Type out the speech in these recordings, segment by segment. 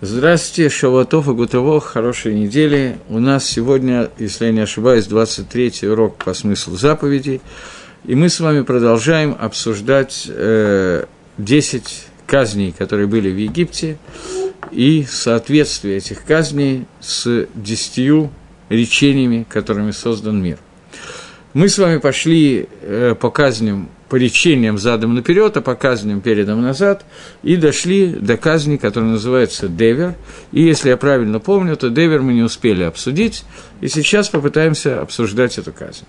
Здравствуйте, Шаватов и Гутово, хорошей недели. У нас сегодня, если я не ошибаюсь, 23-й урок по смыслу заповедей. И мы с вами продолжаем обсуждать э, 10 казней, которые были в Египте, и соответствие этих казней с десятью речениями, которыми создан мир. Мы с вами пошли э, по казням по речениям задом наперед, а по казням передом назад, и дошли до казни, которая называется דבר. И если я правильно помню, то דבר мы не успели обсудить, и сейчас попытаемся обсуждать эту казнь.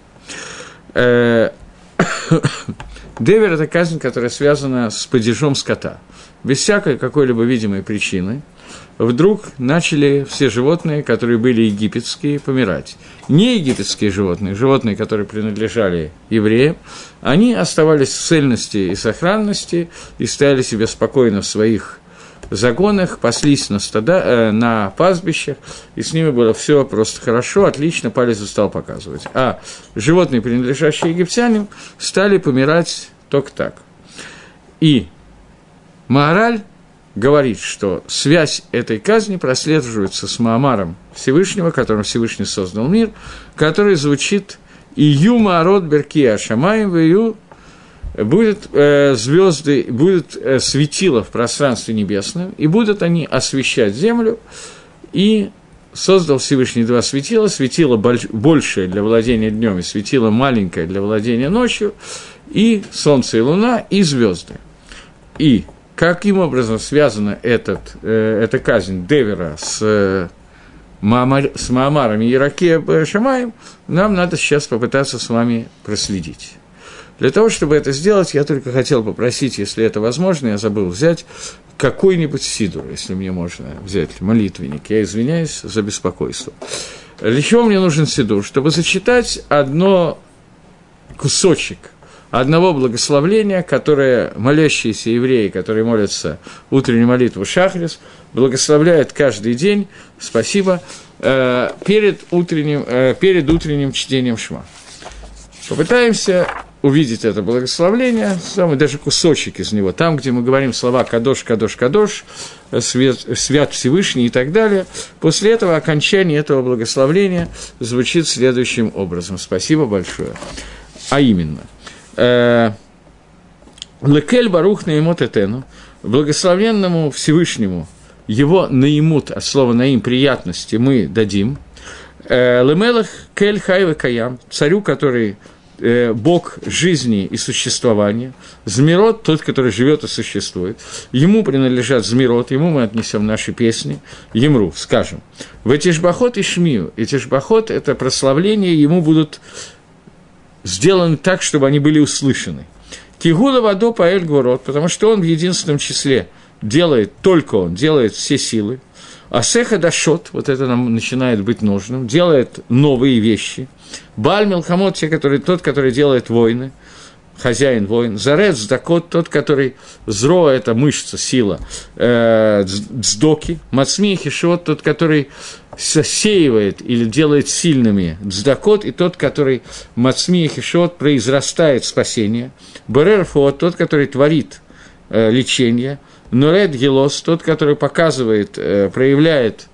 Э, Девер – это казнь, которая связана с падежом скота, без всякой какой-либо видимой причины – вдруг начали все животные, которые были египетские, помирать. Не египетские животные, животные, которые принадлежали евреям, они оставались в цельности и сохранности и стояли себе спокойно в своих загонах, паслись на, стада, э, на пастбищах, и с ними было все просто хорошо, отлично, палец стал показывать. А животные, принадлежащие египтянам, стали помирать только так. И Маораль говорит, что связь этой казни прослеживается с Маамаром Всевышнего, которым Всевышний создал мир, который звучит «Ию Маарот Берки Ашамаем Вию» будет э, звезды, будет э, светило в пространстве небесном, и будут они освещать землю, и создал Всевышний два светила, светило больш, большее для владения днем и светило маленькое для владения ночью, и солнце и луна, и звезды. И Каким образом связана этот, э, эта казнь Девера с, э, Маамар, с Маамаром и Шамаем, нам надо сейчас попытаться с вами проследить. Для того, чтобы это сделать, я только хотел попросить, если это возможно, я забыл взять какой-нибудь сидур, если мне можно взять молитвенник. Я извиняюсь за беспокойство. Для чего мне нужен сидур? Чтобы зачитать одно кусочек – одного благословления, которое молящиеся евреи, которые молятся утреннюю молитву Шахрис, благословляют каждый день, спасибо, э, перед утренним, э, перед утренним чтением Шма. Попытаемся увидеть это благословление, самый даже кусочек из него, там, где мы говорим слова «кадош, кадош, кадош», свет, «свят Всевышний» и так далее. После этого окончание этого благословления звучит следующим образом. Спасибо большое. А именно – Э, Лекель Барух Наимот Этену, благословенному Всевышнему, его наимут, от слова наим приятности мы дадим. Э, Лемелах Кель Хайва Каям, царю, который э, Бог жизни и существования, Змирот, тот, который живет и существует, ему принадлежат Змирот, ему мы отнесем наши песни, Емру, скажем. В Этишбахот и Шмию, Этишбахот – это прославление, ему будут сделаны так, чтобы они были услышаны. Кигула Вадо Паэль Гворот, потому что он в единственном числе делает, только он делает все силы. А Сеха Дашот, вот это нам начинает быть нужным, делает новые вещи. Баль Мелхамот, те, который, тот, который делает войны, хозяин воин. Зарец Дакот, тот, который зро, это мышца, сила. Э, дздоки. Мацми Хишот, тот, который сосеивает или делает сильными дздакот, и тот, который Мацми Хишот произрастает спасение. Берер Фот, тот, который творит э, лечение. Нуред Гелос, тот, который показывает, э, проявляет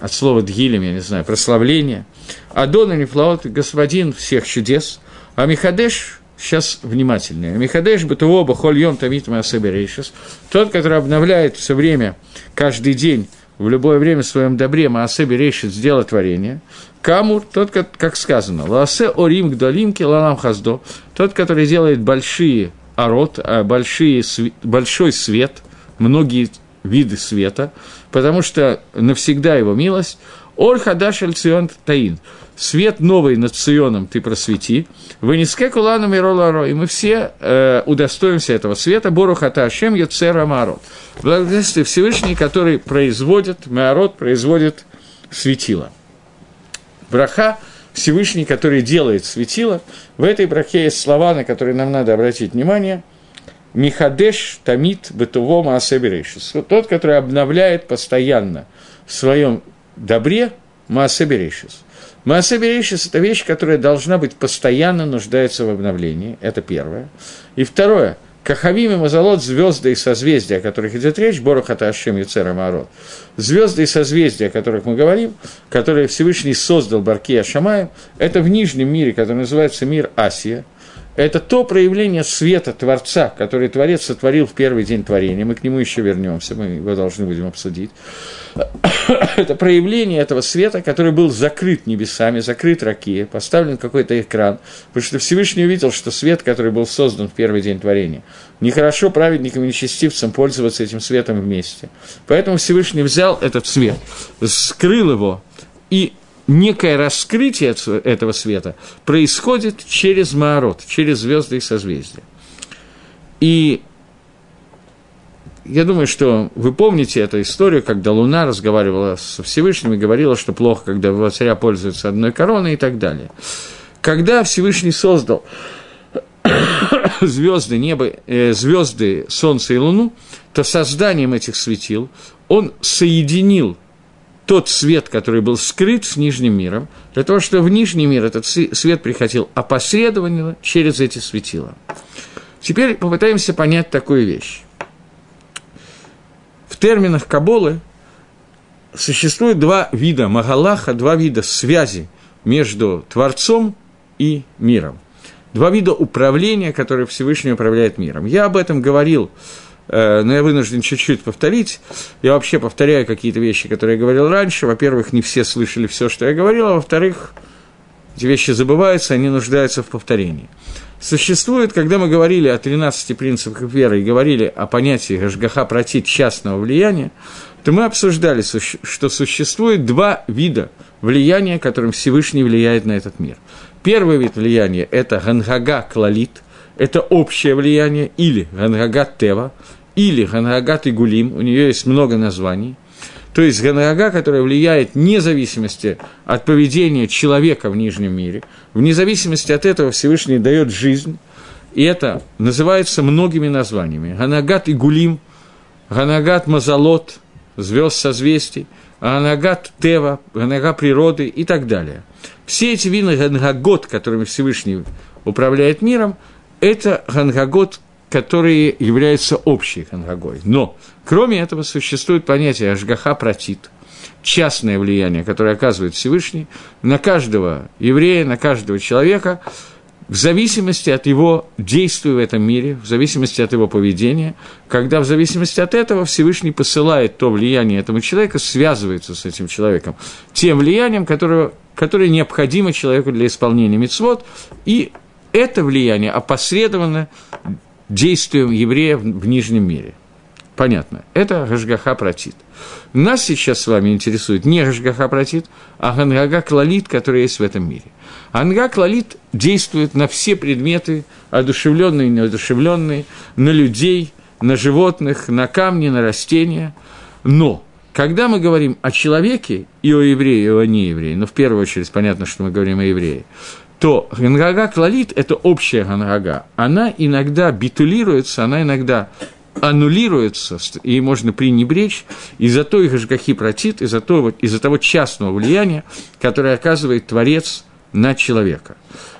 от слова дгилем, я не знаю, прославление. Адон Нефлаот, господин всех чудес. А Михадеш, сейчас внимательнее. Михадеш Батуо Бахоль Йом Тамит Маасеберейшис, тот, который обновляет все время, каждый день в любое время в своем добре Маасеби решит сделать творение. Камур, тот, как, сказано, Ласе Орим Гдалимки Лалам Хаздо, тот, который делает большие орот, а большие, большой свет, многие виды света, потому что навсегда его милость. Оль Хадаш Цион Таин. Свет новый над Ционом ты просвети. Вынеске куланом и роларо. И мы все э, удостоимся этого света. Бору хата Ашем Йоцера Марот. Благодарствие Всевышний, который производит, Маарот производит светило. Браха Всевышний, который делает светило. В этой брахе есть слова, на которые нам надо обратить внимание. Михадеш Тамит Бетуво Маасеберейшис. Тот, который обновляет постоянно в своем добре Маасеберейшис. Маасеберейшис – это вещь, которая должна быть постоянно нуждается в обновлении. Это первое. И второе – Кахавим и Мазалот – звезды и созвездия, о которых идет речь, Борохата Ашем Юцера Маорот. Звезды и созвездия, о которых мы говорим, которые Всевышний создал Баркия Шамаем, это в нижнем мире, который называется мир Асия – это то проявление света Творца, который Творец сотворил в первый день творения. Мы к нему еще вернемся, мы его должны будем обсудить. Это проявление этого света, который был закрыт небесами, закрыт ракия, поставлен какой-то экран, потому что Всевышний увидел, что свет, который был создан в первый день творения, нехорошо праведникам и нечестивцам пользоваться этим светом вместе. Поэтому Всевышний взял этот свет, скрыл его и некое раскрытие этого света происходит через Маорот, через звезды и созвездия. И я думаю, что вы помните эту историю, когда Луна разговаривала со Всевышним и говорила, что плохо, когда царя пользуются одной короной и так далее. Когда Всевышний создал звезды, небо, э, звезды, Солнце и Луну, то созданием этих светил он соединил тот свет, который был скрыт с нижним миром, для того, чтобы в нижний мир этот свет приходил опосредованно через эти светила. Теперь попытаемся понять такую вещь. В терминах Каболы существует два вида Магалаха, два вида связи между Творцом и миром. Два вида управления, которые Всевышний управляет миром. Я об этом говорил Э, но я вынужден чуть-чуть повторить. Я вообще повторяю какие-то вещи, которые я говорил раньше. Во-первых, не все слышали все, что я говорил, а во-вторых, эти вещи забываются, они нуждаются в повторении. Существует, когда мы говорили о 13 принципах веры и говорили о понятии Гашгаха протит частного влияния, то мы обсуждали, что существует два вида влияния, которым Всевышний влияет на этот мир. Первый вид влияния – это Гангага Клалит, это общее влияние, или Гангагат Тева, или Ганагат и Гулим, у нее есть много названий. То есть Ганага, которая влияет вне зависимости от поведения человека в нижнем мире, вне зависимости от этого Всевышний дает жизнь, и это называется многими названиями. Ганагат и Гулим, Ганагат Мазалот, звезд созвездий, Ганагат Тева, Ганага природы и так далее. Все эти виды Ганагот, которыми Всевышний управляет миром, это Ганагот которые являются общей хангагой. Но, кроме этого, существует понятие ажгаха протит, частное влияние, которое оказывает Всевышний на каждого еврея, на каждого человека, в зависимости от его действия в этом мире, в зависимости от его поведения, когда в зависимости от этого Всевышний посылает то влияние этому человека, связывается с этим человеком, тем влиянием, которое, которое необходимо человеку для исполнения мецвод, и это влияние опосредованно действием еврея в нижнем мире. Понятно. Это Гашгаха протит. Нас сейчас с вами интересует не Гашгаха протит, а Гангага Клалит, который есть в этом мире. Анга Клалит действует на все предметы, одушевленные и неодушевленные, на людей, на животных, на камни, на растения. Но когда мы говорим о человеке и о еврее, и о нееврее, но ну, в первую очередь понятно, что мы говорим о еврее, то ганрага клалит – это общая ганрага. Она иногда битулируется, она иногда аннулируется, и можно пренебречь из-за той гашгахи протит, из-за того, из того частного влияния, которое оказывает Творец на человека.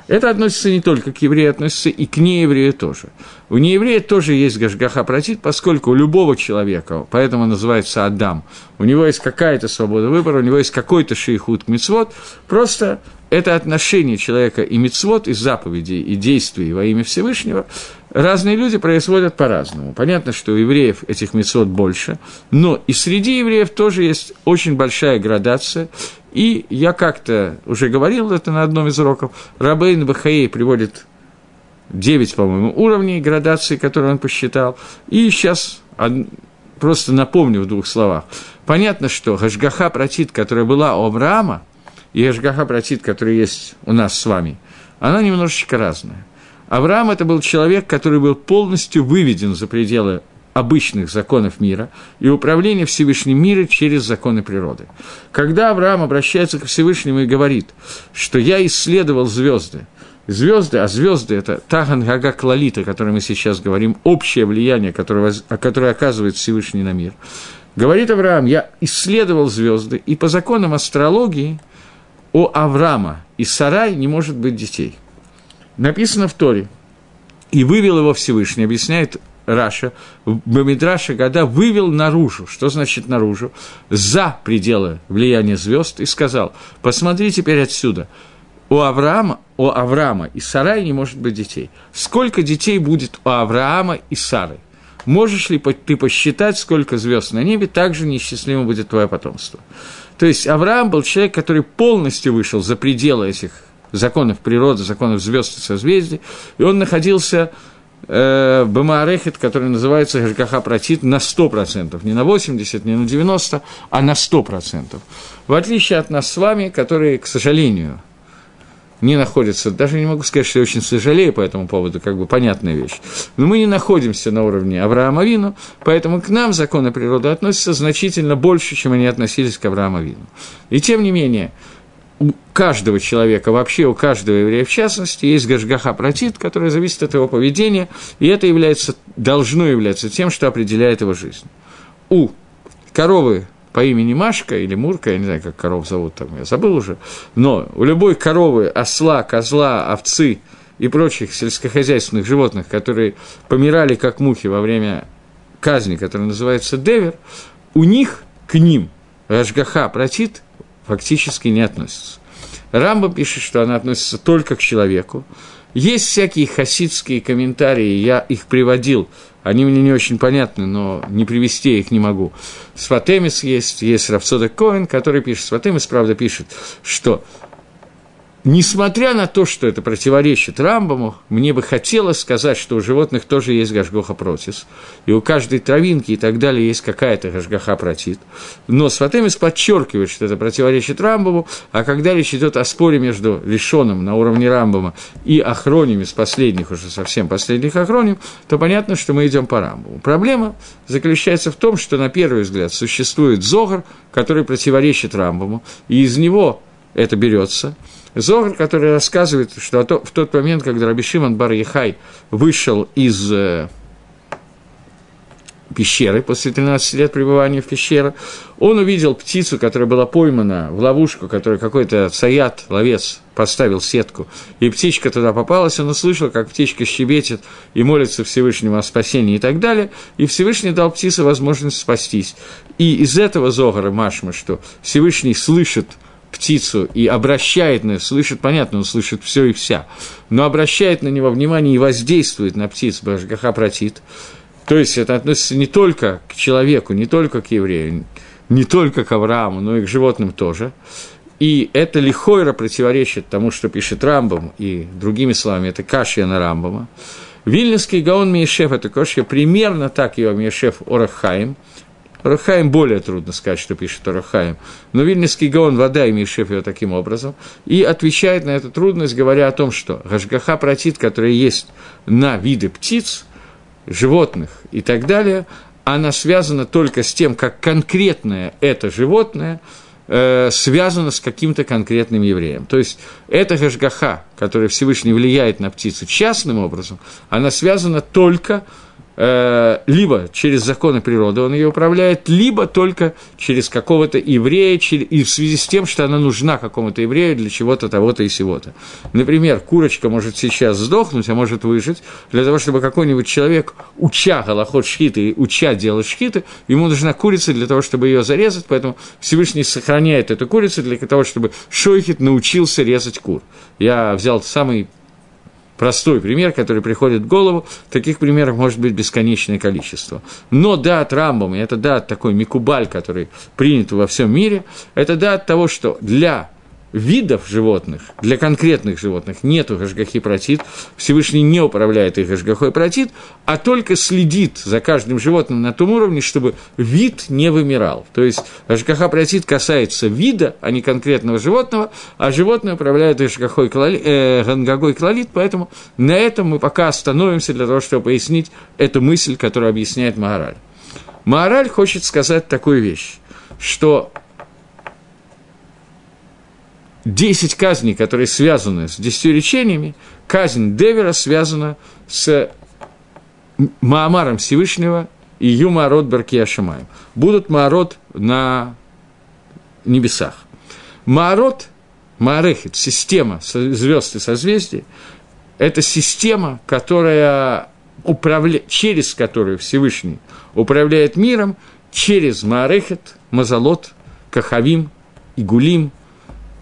Это относится не только к еврею, относится и к нееврею тоже. У нееврея тоже есть гашгаха протит, поскольку у любого человека, поэтому называется Адам, у него есть какая-то свобода выбора, у него есть какой-то шейхут мицвод, просто это отношение человека и мицвод, и заповедей, и действий во имя Всевышнего, разные люди производят по-разному. Понятно, что у евреев этих мицвод больше, но и среди евреев тоже есть очень большая градация, и я как-то уже говорил это на одном из уроков, Рабейн Бахаей приводит 9, по-моему, уровней градации, которые он посчитал, и сейчас просто напомню в двух словах. Понятно, что Гашгаха Протит, которая была у Авраама, и Эшгаха Протит, который есть у нас с вами, она немножечко разная. Авраам – это был человек, который был полностью выведен за пределы обычных законов мира и управления Всевышним миром через законы природы. Когда Авраам обращается к Всевышнему и говорит, что я исследовал звезды, звезды, а звезды это Таган Гага Клалит, о котором мы сейчас говорим, общее влияние, которое, которое оказывает Всевышний на мир. Говорит Авраам, я исследовал звезды, и по законам астрологии у Авраама и Сарай не может быть детей. Написано в Торе, и вывел его Всевышний, объясняет Раша, Бамидраше когда вывел наружу, что значит наружу, за пределы влияния звезд, и сказал, посмотри теперь отсюда, у Авраама, у Авраама и Сарай не может быть детей. Сколько детей будет у Авраама и Сары? Можешь ли ты посчитать, сколько звезд на небе, так же несчастливым будет твое потомство? То есть Авраам был человек, который полностью вышел за пределы этих законов природы, законов звезд и созвездий, и он находился э, Бамаарехет, который называется Гашгаха Протит, на 100%, не на 80%, не на 90%, а на 100%. В отличие от нас с вами, которые, к сожалению, не находятся, даже не могу сказать, что я очень сожалею по этому поводу, как бы понятная вещь, но мы не находимся на уровне Авраама Вину, поэтому к нам законы природы относятся значительно больше, чем они относились к Аврааму Вину. И тем не менее, у каждого человека, вообще у каждого еврея в частности, есть гашгаха протит, которая зависит от его поведения, и это является, должно являться тем, что определяет его жизнь. У коровы по имени Машка или Мурка, я не знаю, как коров зовут там, я забыл уже, но у любой коровы, осла, козла, овцы и прочих сельскохозяйственных животных, которые помирали как мухи во время казни, которая называется Девер, у них к ним Рашгаха протит фактически не относится. Рамба пишет, что она относится только к человеку. Есть всякие хасидские комментарии, я их приводил, они мне не очень понятны, но не привести их не могу. Сватемис есть, есть Рафсода Коэн, который пишет, Сватемис, правда, пишет, что Несмотря на то, что это противоречит Рамбаму, мне бы хотелось сказать, что у животных тоже есть гашгоха протис, и у каждой травинки и так далее есть какая-то гашгаха протит. Но Сватемис подчеркивает, что это противоречит Рамбаму, а когда речь идет о споре между Лишоном на уровне Рамбама и охронями с последних, уже совсем последних охроним, то понятно, что мы идем по Рамбаму. Проблема заключается в том, что на первый взгляд существует Зогар, который противоречит Рамбаму, и из него это берется – Зогар, который рассказывает, что в тот момент, когда Раби Шимон бар Яхай вышел из э, пещеры после 13 лет пребывания в пещере, он увидел птицу, которая была поймана в ловушку, которую какой-то саят, ловец, поставил сетку, и птичка туда попалась, он услышал, как птичка щебечет и молится Всевышнему о спасении и так далее, и Всевышний дал птице возможность спастись. И из этого Зогара Машма, что Всевышний слышит – птицу и обращает на слышит, понятно, он слышит все и вся, но обращает на него внимание и воздействует на птицу, Башгаха протит. То есть это относится не только к человеку, не только к еврею, не только к Аврааму, но и к животным тоже. И это лихойра противоречит тому, что пишет Рамбам, и другими словами, это кашья на Рамбама. Вильнинский Гаон Миешеф – это кошья примерно так ее Миешеф Орахаим – Рахаим более трудно сказать, что пишет Рахаим. Но Вильнинский Гаон вода имеет его таким образом. И отвечает на эту трудность, говоря о том, что Гашгаха протит, которая есть на виды птиц, животных и так далее, она связана только с тем, как конкретное это животное э, связано с каким-то конкретным евреем. То есть эта Гашгаха, которая Всевышний влияет на птицу частным образом, она связана только с либо через законы природы он ее управляет, либо только через какого-то еврея, и в связи с тем, что она нужна какому-то еврею для чего-то, того-то и сего-то. Например, курочка может сейчас сдохнуть, а может выжить, для того, чтобы какой-нибудь человек, уча голоход шхиты, уча делать шхиты, ему нужна курица для того, чтобы ее зарезать, поэтому Всевышний сохраняет эту курицу для того, чтобы Шойхит научился резать кур. Я взял самый простой пример, который приходит в голову, таких примеров может быть бесконечное количество. Но да от Рамбама, это да от такой микубаль, который принят во всем мире, это да от того, что для видов животных, для конкретных животных нету гашгахи протит, Всевышний не управляет их гашгахой протит, а только следит за каждым животным на том уровне, чтобы вид не вымирал. То есть гашгаха протит касается вида, а не конкретного животного, а животное управляет гашгахой клали, э, гангагой клалит, поэтому на этом мы пока остановимся для того, чтобы пояснить эту мысль, которую объясняет Маораль. Маораль хочет сказать такую вещь, что 10 казней, которые связаны с 10 речениями, казнь Девера связана с Маамаром Всевышнего и Юмарот Баркиашамаем. Будут Маарот на небесах. Маарот, Маарехет, система звезд и созвездий, это система, которая управля... через которую Всевышний управляет миром, через Маарехет, Мазалот, Кахавим, Игулим,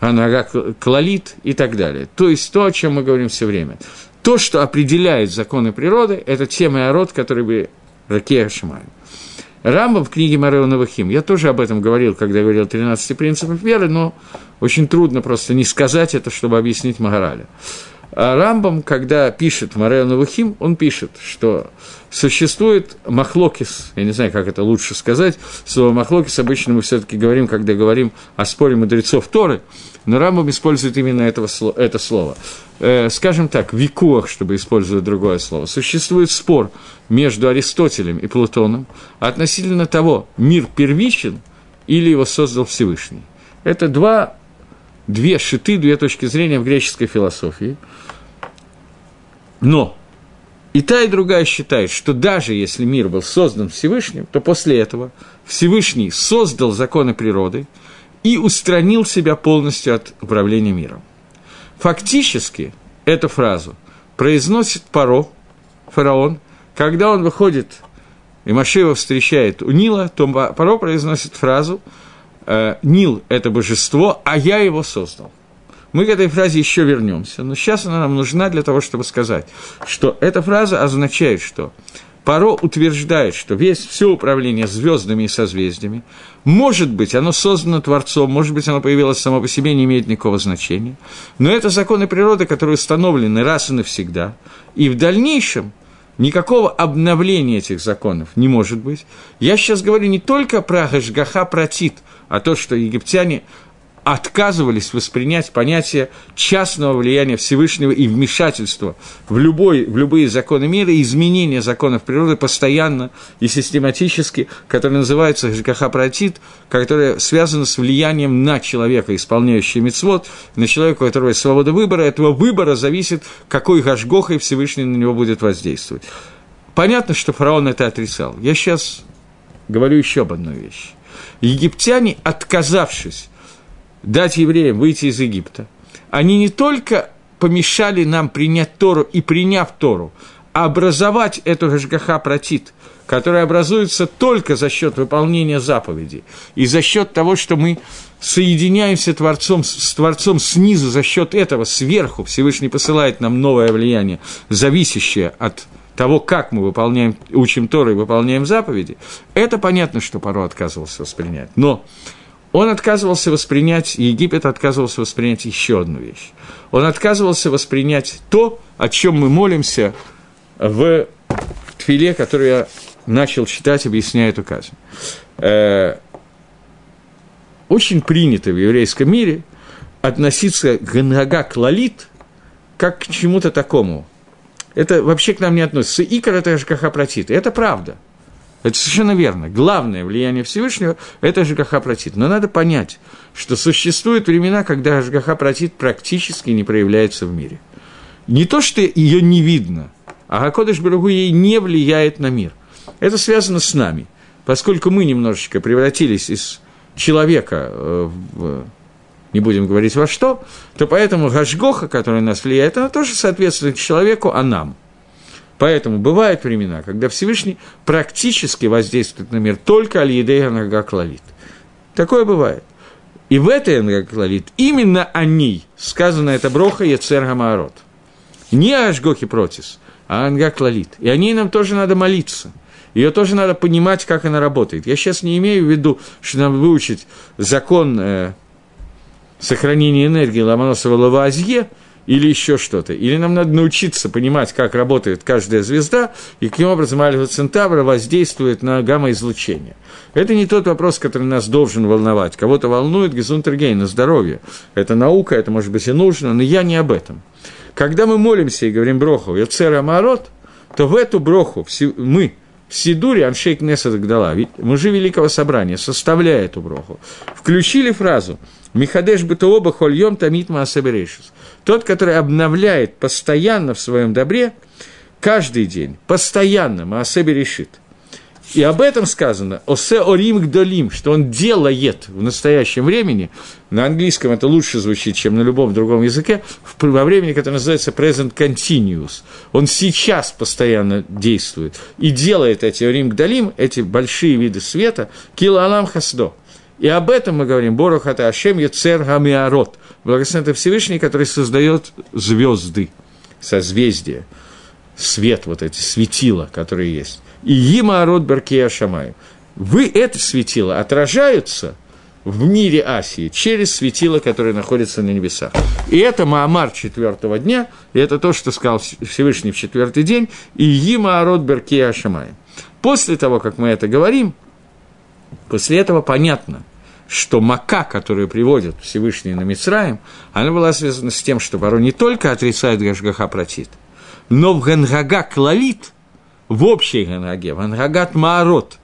Анага Клалит и так далее. То есть то, о чем мы говорим все время. То, что определяет законы природы, это тема и ород, который бы Ракея Шимаю. Рамбам в книге Марео Навахим, я тоже об этом говорил, когда говорил о 13 принципах веры, но очень трудно просто не сказать это, чтобы объяснить Магараля. А Рамбам, когда пишет Марео Навахим, он пишет, что существует махлокис, я не знаю, как это лучше сказать, слово махлокис обычно мы все таки говорим, когда говорим о споре мудрецов Торы, но Рамбам использует именно этого, это слово. Э, скажем так, викуах, чтобы использовать другое слово. Существует спор между Аристотелем и Плутоном относительно того, мир первичен или его создал Всевышний. Это два, две шиты, две точки зрения в греческой философии. Но и та, и другая считает, что даже если мир был создан Всевышним, то после этого Всевышний создал законы природы и устранил себя полностью от управления миром. Фактически эту фразу произносит Паро, фараон, когда он выходит, и Машева встречает у Нила, то Паро произносит фразу «Нил – это божество, а я его создал». Мы к этой фразе еще вернемся, но сейчас она нам нужна для того, чтобы сказать, что эта фраза означает, что Паро утверждает, что весь, все управление звездами и созвездиями, может быть, оно создано Творцом, может быть, оно появилось само по себе, не имеет никакого значения, но это законы природы, которые установлены раз и навсегда, и в дальнейшем – Никакого обновления этих законов не может быть. Я сейчас говорю не только про Гашгаха Протит, а то, что египтяне отказывались воспринять понятие частного влияния Всевышнего и вмешательства в, любой, в любые законы мира, и изменения законов природы постоянно и систематически, которое называется Жкахапратит, которое связано с влиянием на человека, исполняющего мецвод, на человека, у которого есть свобода выбора. Этого выбора зависит, какой Гашгохой Всевышний на него будет воздействовать. Понятно, что фараон это отрицал. Я сейчас говорю еще об одной вещи. Египтяне, отказавшись дать евреям выйти из Египта, они не только помешали нам принять Тору и приняв Тору, а образовать эту Гашгаха Протит, которая образуется только за счет выполнения заповедей и за счет того, что мы соединяемся Творцом, с Творцом снизу, за счет этого сверху. Всевышний посылает нам новое влияние, зависящее от того, как мы выполняем, учим Тору и выполняем заповеди, это понятно, что Паро отказывался воспринять. Но он отказывался воспринять, Египет отказывался воспринять еще одну вещь. Он отказывался воспринять то, о чем мы молимся в тфиле, который я начал читать, объясняя эту казнь. Э, очень принято в еврейском мире относиться к Ганага Клалит как к чему-то такому. Это вообще к нам не относится. Икор – это ЖКХ Протит. Это правда – это совершенно верно. Главное влияние Всевышнего – это ЖКХ Протит. Но надо понять, что существуют времена, когда ЖКХ Протит практически не проявляется в мире. Не то, что ее не видно, а Гакодыш Барагу ей не влияет на мир. Это связано с нами, поскольку мы немножечко превратились из человека э, в не будем говорить во что, то поэтому Гашгоха, который нас влияет, она тоже соответствует человеку, а нам – Поэтому бывают времена, когда Всевышний практически воздействует на мир только Аль-Едей Ангаклалит. Такое бывает. И в этой Ангаклалит именно о ней сказано это броха Ецер Гамаарот. Не Ашгохи Протис, а Ангаклалит. И о ней нам тоже надо молиться. Ее тоже надо понимать, как она работает. Я сейчас не имею в виду, что нам выучить закон сохранения энергии Ломоносова Лавазье – или еще что-то. Или нам надо научиться понимать, как работает каждая звезда, и каким образом Альфа Центавра воздействует на гамма-излучение. Это не тот вопрос, который нас должен волновать. Кого-то волнует Гезунтергейн здоровье. Это наука, это может быть и нужно, но я не об этом. Когда мы молимся и говорим броху «Яцера Марот», то в эту броху мы – в Сидуре Аншейк Несет Гдала, мужи Великого Собрания, составляя эту броху, включили фразу «Михадеш бытооба хольем тамит маасаберешис». Тот, который обновляет постоянно в своем добре, каждый день, постоянно Маасеби решит. И об этом сказано «Осе орим гдолим», что он делает в настоящем времени, на английском это лучше звучит, чем на любом другом языке, во времени, которое называется present continuous. Он сейчас постоянно действует и делает эти орим гдолим, эти большие виды света, килалам хасдо. И об этом мы говорим, Борохата Ашем Яцер Гамиарот, благословен Всевышний, который создает звезды, созвездия, свет, вот эти светила, которые есть и Има Арот Баркея Шамай. Вы это светило отражаются в мире Асии через светило, которое находится на небесах. И это Маамар четвертого дня, и это то, что сказал Всевышний в четвертый день, и Има Арот Беркея Шамай. После того, как мы это говорим, после этого понятно, что Мака, которую приводит Всевышний на Мицраем, она была связана с тем, что Баро не только отрицает Гашгаха Протит, но в Гангага Клалит – в общей Ганаге, в Ангагат Маарот,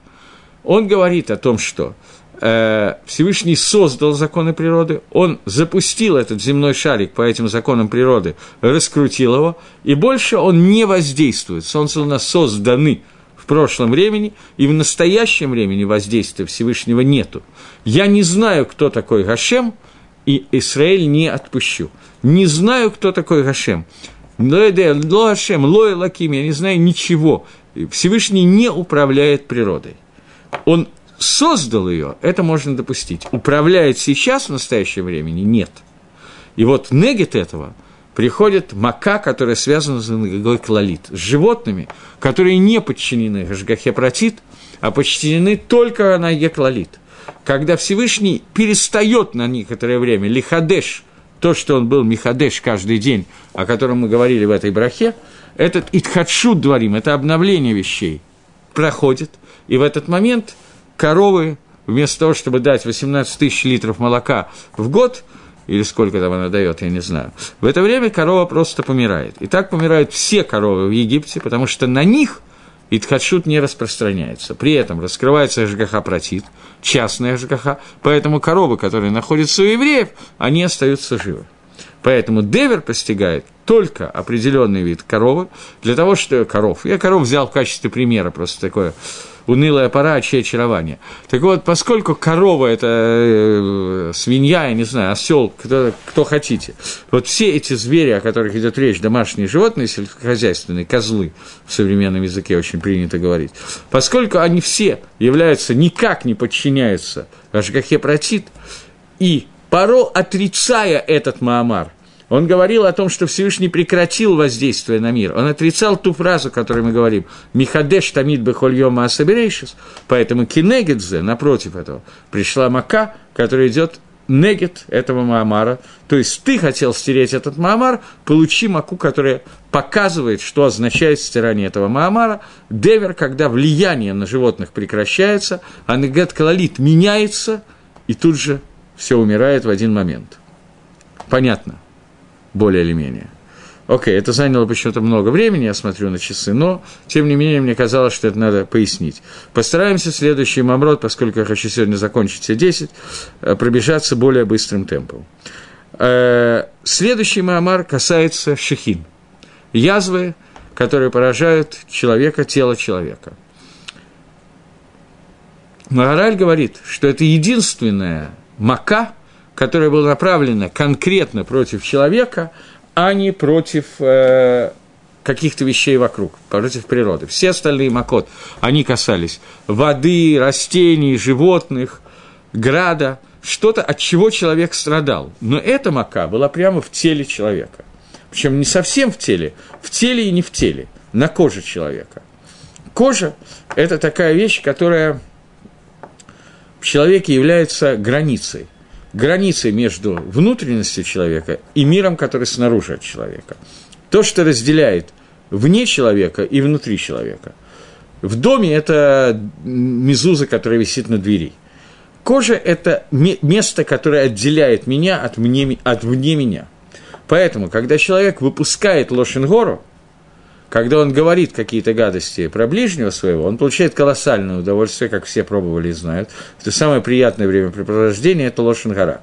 он говорит о том, что э, Всевышний создал законы природы, он запустил этот земной шарик по этим законам природы, раскрутил его, и больше он не воздействует. Солнце у нас созданы в прошлом времени, и в настоящем времени воздействия Всевышнего нету. Я не знаю, кто такой Гашем, и Израиль не отпущу. Не знаю, кто такой Гашем. Лоашем, Лоэ Лаким, я не знаю ничего. Всевышний не управляет природой. Он создал ее, это можно допустить. Управляет сейчас, в настоящее времени, нет. И вот негет этого приходит мака, которая связана с Нагагой Клалит, с животными, которые не подчинены Гашгахе Протит, а подчинены только Наге Клалит. Когда Всевышний перестает на некоторое время лихадеш – то, что он был Михадеш каждый день, о котором мы говорили в этой брахе, этот Итхадшут дворим, это обновление вещей, проходит, и в этот момент коровы, вместо того, чтобы дать 18 тысяч литров молока в год, или сколько там она дает, я не знаю, в это время корова просто помирает. И так помирают все коровы в Египте, потому что на них – и тхадшут не распространяется. При этом раскрывается ЖКХ протит, частная ЖКХ, поэтому коровы, которые находятся у евреев, они остаются живы. Поэтому Девер постигает только определенный вид коровы, для того, что коров. Я коров взял в качестве примера, просто такое унылая пора, чье очарование. Так вот, поскольку корова – это э, свинья, я не знаю, осел, кто, кто хотите, вот все эти звери, о которых идет речь, домашние животные, сельскохозяйственные, козлы, в современном языке очень принято говорить, поскольку они все являются, никак не подчиняются Ашгахе Протит, и Паро, отрицая этот מאמר – он говорил о том, что Всевышний прекратил воздействие на мир. Он отрицал ту фразу, которую мы говорим «מחדש תמיד בכל יום מעשה בראשית». Поэтому כנגד זה, напротив этого, пришла מכה, которая идет נגד этого מאמר а. То есть ты хотел стереть этот מאמר, получи Маку, которая показывает, что означает стирание этого מאמר а. דבר, когда влияние на животных прекращается, а הנהגה כללית меняется, и тут же все умирает в один момент. Понятно более или менее. Окей, это заняло почему-то много времени, я смотрю на часы, но, тем не менее, мне казалось, что это надо пояснить. Постараемся следующий мамрот, поскольку я хочу сегодня закончить все 10, э, пробежаться более быстрым темпом. Э, следующий мамар касается шехин. Язвы, которые поражают человека, тело человека. Магараль говорит, что это единственная мака – которая была направлена конкретно против человека, а не против э, каких-то вещей вокруг, против природы. Все остальные макот, они касались воды, растений, животных, града, что-то, от чего человек страдал. Но эта мака была прямо в теле человека. Причем не совсем в теле, в теле и не в теле, на коже человека. Кожа – это такая вещь, которая в человеке является границей границей между внутренностью человека и миром, который снаружи от человека. То, что разделяет вне человека и внутри человека. В доме это мезуза, которая висит на двери. Кожа – это место, которое отделяет меня от, мне, от вне меня. Поэтому, когда человек выпускает лошенгору, когда он говорит какие-то гадости про ближнего своего, он получает колоссальное удовольствие, как все пробовали и знают. Это самое приятное времяпрепровождение – это Лошенгора.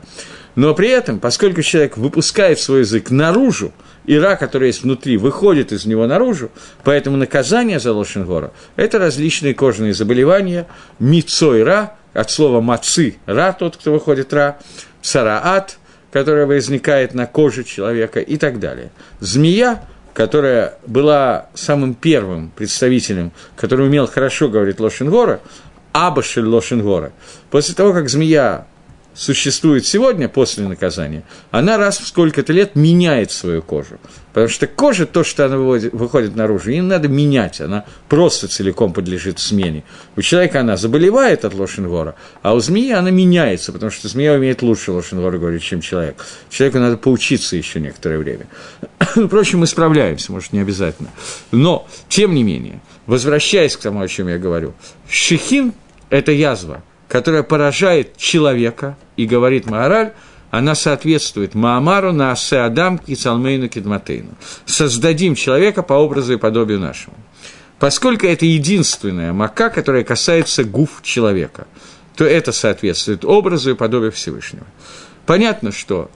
Но при этом, поскольку человек выпускает свой язык наружу, и ра, который есть внутри, выходит из него наружу, поэтому наказание за Лошенгора – это различные кожные заболевания, мицо и ра, от слова мацы – ра, тот, кто выходит ра, цараат, которая возникает на коже человека и так далее. Змея, которая была самым первым представителем, который умел хорошо говорить Лошенгора, Абашель Лошенгора, после того, как змея существует сегодня после наказания, она раз в сколько-то лет меняет свою кожу. Потому что кожа, то, что она выходит наружу, ее надо менять, она просто целиком подлежит смене. У человека она заболевает от лошенвора, а у змеи она меняется, потому что змея умеет лучше лошенвора говорить, чем человек. Человеку надо поучиться еще некоторое время. Впрочем, мы справляемся, может, не обязательно. Но, тем не менее, возвращаясь к тому, о чем я говорю, шихин – это язва – которая поражает человека, и говорит Маораль, она соответствует Маамару на Асе Адам Кицалмейну Кедматейну. Создадим человека по образу и подобию нашему. Поскольку это единственная мака, которая касается гуф человека, то это соответствует образу и подобию Всевышнего. Понятно, что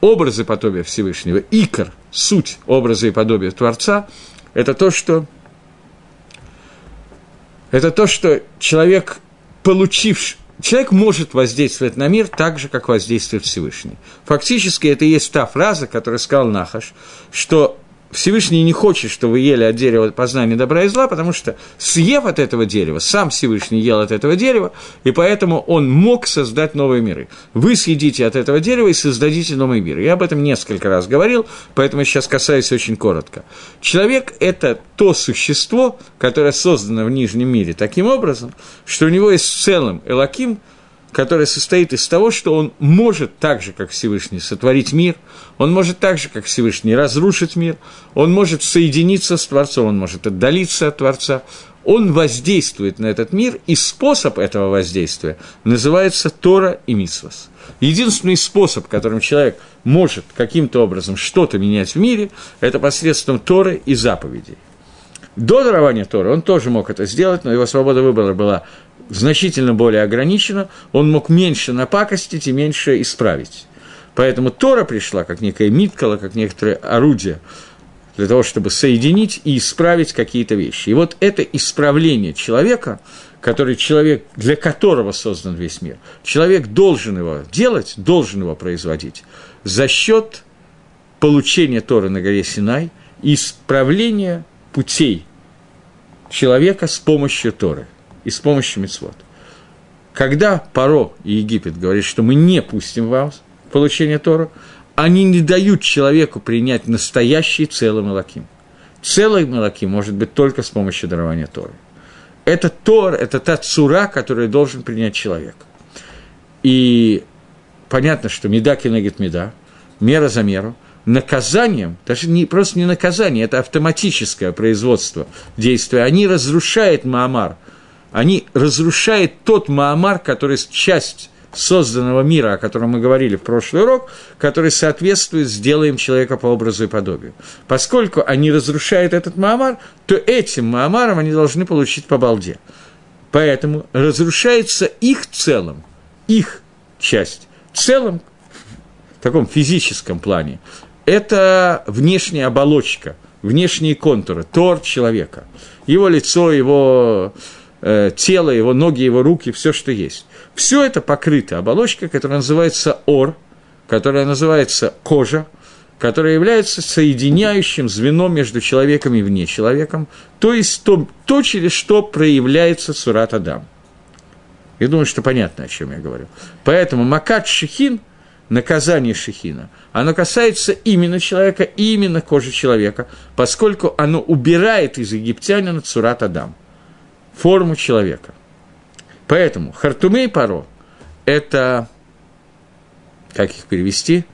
образы и подобия Всевышнего, икор, суть образа и подобия Творца, это то, что это то, что человек получивший, человек может воздействовать на мир так же, как воздействует Всевышний. Фактически это и есть та фраза, которую сказал Нахаш, что Всевышний не хочет, чтобы вы ели от дерева познания добра и зла, потому что, съев от этого дерева, сам Всевышний ел от этого дерева, и поэтому он мог создать новые миры. Вы съедите от этого дерева и создадите новый мир. Я об этом несколько раз говорил, поэтому сейчас касаюсь очень коротко. Человек – это то существо, которое создано в Нижнем мире таким образом, что у него есть в целом Элаким – которая состоит из того, что он может так же, как Всевышний, сотворить мир, он может так же, как Всевышний, разрушить мир, он может соединиться с Творцом, он может отдалиться от Творца, он воздействует на этот мир, и способ этого воздействия называется Тора и Мисвас. Единственный способ, которым человек может каким-то образом что-то менять в мире, это посредством Торы и заповедей. До дарования Тора он тоже мог это сделать, но его свобода выбора была значительно более ограничена, он мог меньше напакостить и меньше исправить. Поэтому Тора пришла как некая миткала, как некоторое орудие для того, чтобы соединить и исправить какие-то вещи. И вот это исправление человека, который человек, для которого создан весь мир, человек должен его делать, должен его производить за счет получения Торы на горе Синай и исправления путей человека с помощью Торы и с помощью мецвод. Когда Паро и Египет говорят, что мы не пустим вас в получение Тора, они не дают человеку принять настоящий целый Малаким. Целый Малаким может быть только с помощью дарования Торы. Это Тор, это та цура, которую должен принять человек. И понятно, что меда кинегит меда, мера за меру, наказанием, даже не, просто не наказание, это автоматическое производство действия, они разрушают Маамар – они разрушают тот Маамар, который часть созданного мира, о котором мы говорили в прошлый урок, который соответствует «сделаем человека по образу и подобию». Поскольку они разрушают этот Маамар, то этим Маамаром они должны получить по балде. Поэтому разрушается их целым, их часть, целым в таком физическом плане. Это внешняя оболочка, внешние контуры, тор человека. Его лицо, его э, тело, его ноги, его руки, все, что есть. Все это покрыто оболочкой, которая называется ор, которая называется кожа, которая является соединяющим звеном между человеком и вне человеком, то есть то, то через что проявляется Сурат Адам. Я думаю, что понятно, о чем я говорю. Поэтому Макат Шихин, наказание Шихина, оно касается именно человека, именно кожи человека, поскольку оно убирает из египтянина Цурат Адам – форму человека. Поэтому Хартумей Паро – это, как их перевести,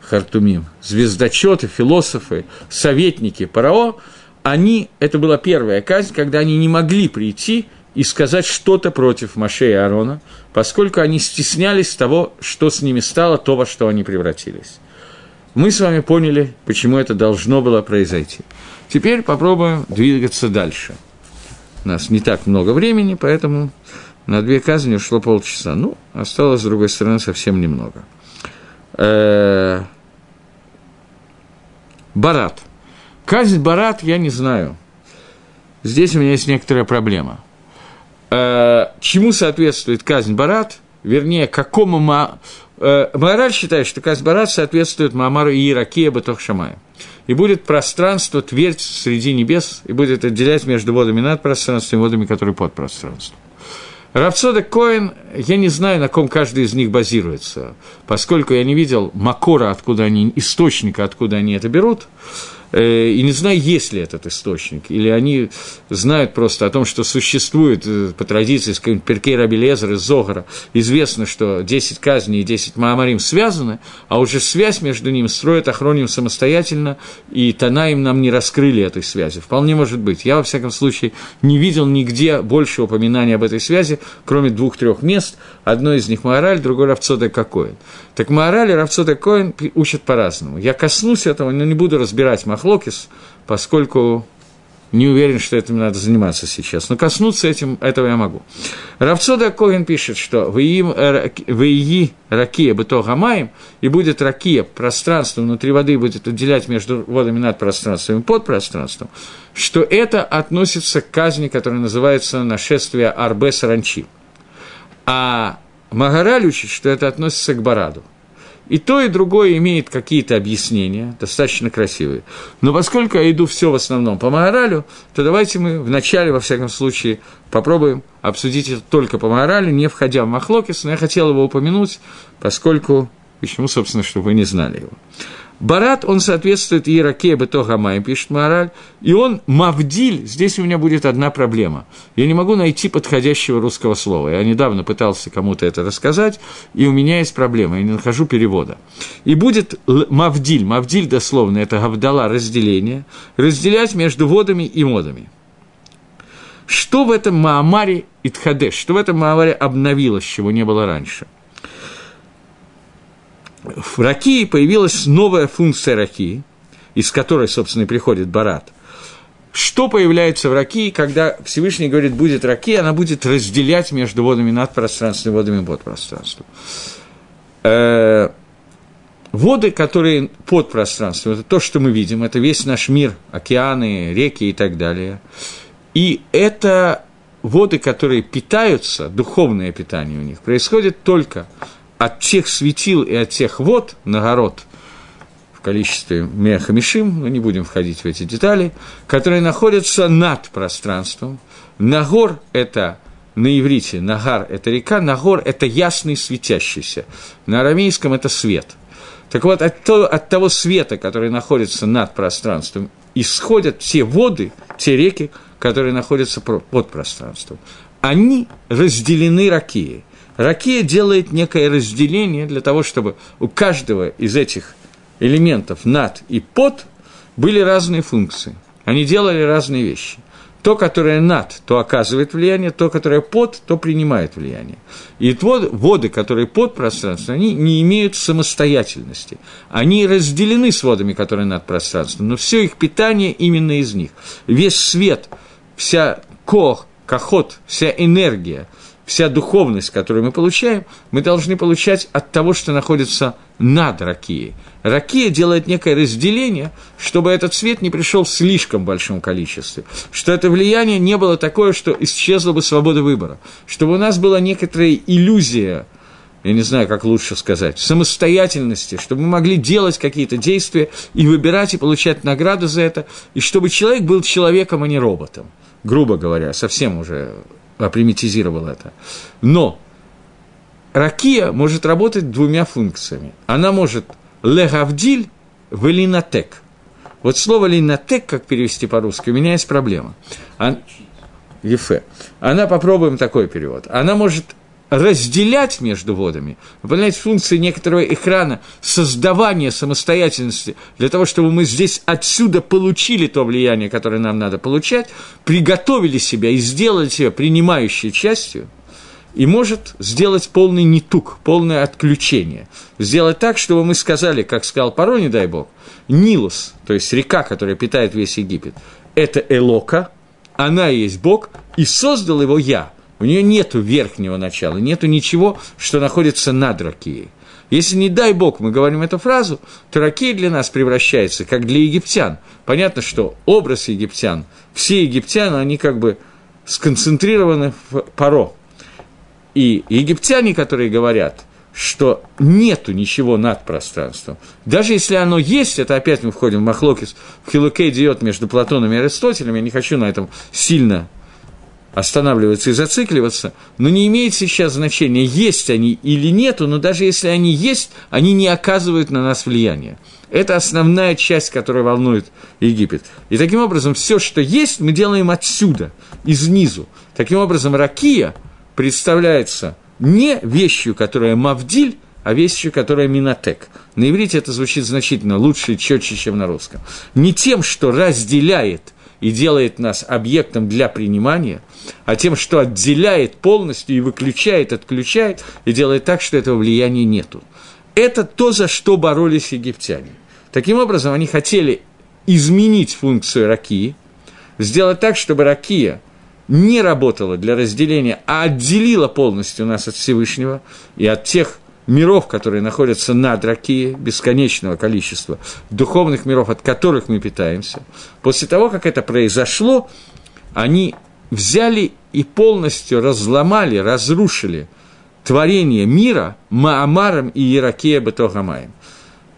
Хартумим, звездочеты, философы, советники Парао, они, это была первая казнь, когда они не могли прийти и сказать что-то против Маше и Аарона, поскольку они стеснялись того, что с ними стало, то, во что они превратились. Мы с вами поняли, почему это должно было произойти. Теперь попробуем двигаться дальше – у нас не так много времени, поэтому На две казни ушло полчаса. Ну, осталось, с другой стороны, совсем немного. Э, Барат. Казнь Барат я не знаю. Здесь у меня есть некоторая проблема. Э, чему соответствует казнь Барат? Вернее, какому ма... Э, Маораль считает, что казнь Барат соответствует Маамару Иеракия Батох Шамая. И будет пространство, твердь среди небес, и будет отделять между водами над пространством и водами, которые под пространством. Равцода Коин, я не знаю, на ком каждый из них базируется, поскольку я не видел Макора, откуда они, источника, откуда они это берут, и не знаю, есть ли этот источник, или они знают просто о том, что существует э, по традиции, скажем, Перкей Рабелезер из Зогара, известно, что 10 казней и 10 Маамарим связаны, а уже связь между ними строят охроним самостоятельно, и Танаим нам не раскрыли этой связи. Вполне может быть. Я, во всяком случае, не видел нигде больше упоминания об этой связи, кроме двух-трех мест. Одно из них Маораль, другой Равцода Кокоин. Так Маораль и Равцода Коин учат по-разному. Я коснусь этого, но не буду разбирать Мах Махлокис, поскольку не уверен, что этим надо заниматься сейчас. Но коснуться этим, этого я могу. Равцода Коген пишет, что в ии ракия бы то гамаем, и будет ракия, пространство внутри воды будет отделять между водами над пространством и под пространством, что это относится к казни, которая называется нашествие Арбе Саранчи. А Магараль учит, что это относится к Бараду – и то, и другое имеет какие-то объяснения, достаточно красивые. Но поскольку я иду все в основном по Маоралю, то давайте мы вначале, во всяком случае, попробуем обсудить это только по Маоралю, не входя в Махлокис, но я хотел его упомянуть, поскольку, почему, собственно, чтобы вы не знали его. Барат, он соответствует Иераке Бетогамай, пишет Мораль, и он Мавдиль, здесь у меня будет одна проблема. Я не могу найти подходящего русского слова. Я недавно пытался кому-то это рассказать, и у меня есть проблема, я не нахожу перевода. И будет Мавдиль, Мавдиль дословно, это Гавдала, разделение, разделять между водами и модами. Что в этом Маамаре Итхадеш, что в этом Маамаре обновилось, чего не было раньше? В ракии появилась новая функция ракии, из которой, собственно, и приходит барат. Что появляется в ракии, когда Всевышний говорит, будет ракия, она будет разделять между водами над пространством и водами под пространством. Э, воды, которые под пространством, это то, что мы видим, это весь наш мир, океаны, реки и так далее. И это воды, которые питаются, духовное питание у них, происходит только от тех светил и от тех вод, нагород, в количестве мехамишим, но не будем входить в эти детали, которые находятся над пространством. Нагор – это на иврите, Нагар – это река, Нагор – это ясный светящийся. На арамейском – это свет. Так вот, от, то, от того света, который находится над пространством, исходят те воды, те реки, которые находятся под пространством. Они разделены ракией. Ракия делает некое разделение для того, чтобы у каждого из этих элементов над и под были разные функции. Они делали разные вещи. То, которое над, то оказывает влияние, то, которое под, то принимает влияние. И воды, воды, которые под пространством, они не имеют самостоятельности. Они разделены с водами, которые над пространством, но все их питание именно из них. Весь свет, вся кох, кохот, вся энергия – вся духовность, которую мы получаем, мы должны получать от того, что находится над ракией. Ракия делает некое разделение, чтобы этот свет не пришел в слишком большом количестве, что это влияние не было такое, что исчезла бы свобода выбора, чтобы у нас была некоторая иллюзия, я не знаю, как лучше сказать, самостоятельности, чтобы мы могли делать какие-то действия и выбирать и получать награду за это, и чтобы человек был человеком, а не роботом, грубо говоря, совсем уже примитизировал это. Но ракия может работать двумя функциями. Она может легавдиль в линатек. Вот слово линатек, как перевести по-русски, у меня есть проблема. Ефе. Она, попробуем такой перевод. Она может разделять между водами, выполнять функции некоторого экрана создавания самостоятельности для того, чтобы мы здесь отсюда получили то влияние, которое нам надо получать, приготовили себя и сделали себя принимающей частью, и может сделать полный нетук, полное отключение. Сделать так, чтобы мы сказали, как сказал Паро, не дай бог, Нилус, то есть река, которая питает весь Египет, это Элока, она и есть Бог, и создал его я – У нее нет верхнего начала, нету ничего, что находится над ракией. Если, не дай бог, мы говорим эту фразу, то ракия для нас превращается, как для египтян. Понятно, что образ египтян, все египтяне, они как бы сконцентрированы в паро. И египтяне, которые говорят, что нету ничего над пространством. Даже если оно есть, это опять мы входим в Махлокис, в Хилуке идет между Платоном и Аристотелем, я не хочу на этом сильно останавливаться и зацикливаться, но не имеет сейчас значения, есть они или нету, но даже если они есть, они не оказывают на нас влияния. Это основная часть, которая волнует Египет. И таким образом, все, что есть, мы делаем отсюда, изнизу. Таким образом, ракия представляется не вещью, которая мавдиль, а вещью, которая минотек. На иврите это звучит значительно лучше и четче, чем на русском. Не тем, что разделяет и делает нас объектом для принимания, а тем, что отделяет полностью и выключает, отключает, и делает так, что этого влияния нету. Это то, за что боролись египтяне. Таким образом, они хотели изменить функцию ракии, сделать так, чтобы ракия не работала для разделения, а отделила полностью нас от Всевышнего и от тех миров, которые находятся над Ракией, бесконечного количества духовных миров, от которых мы питаемся. После того, как это произошло, они взяли и полностью разломали, разрушили творение мира Маамаром и Иракея Бетогамаем –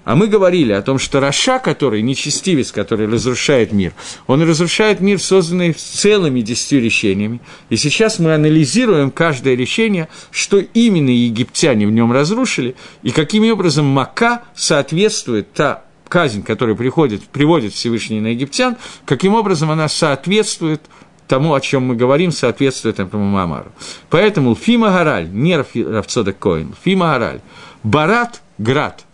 а мы говорили о том, что Раша, который нечестивец, который разрушает мир, он разрушает мир, созданный целыми десятью решениями. И сейчас мы анализируем каждое решение, что именно египтяне в нем разрушили, и каким образом Мака соответствует та казнь, которая приходит, приводит Всевышний на египтян, каким образом она соответствует тому, о чем мы говорим, соответствует этому Мамару. Поэтому Фима Гараль, не Равцодек Коин, Фима Гараль, Барат, Град,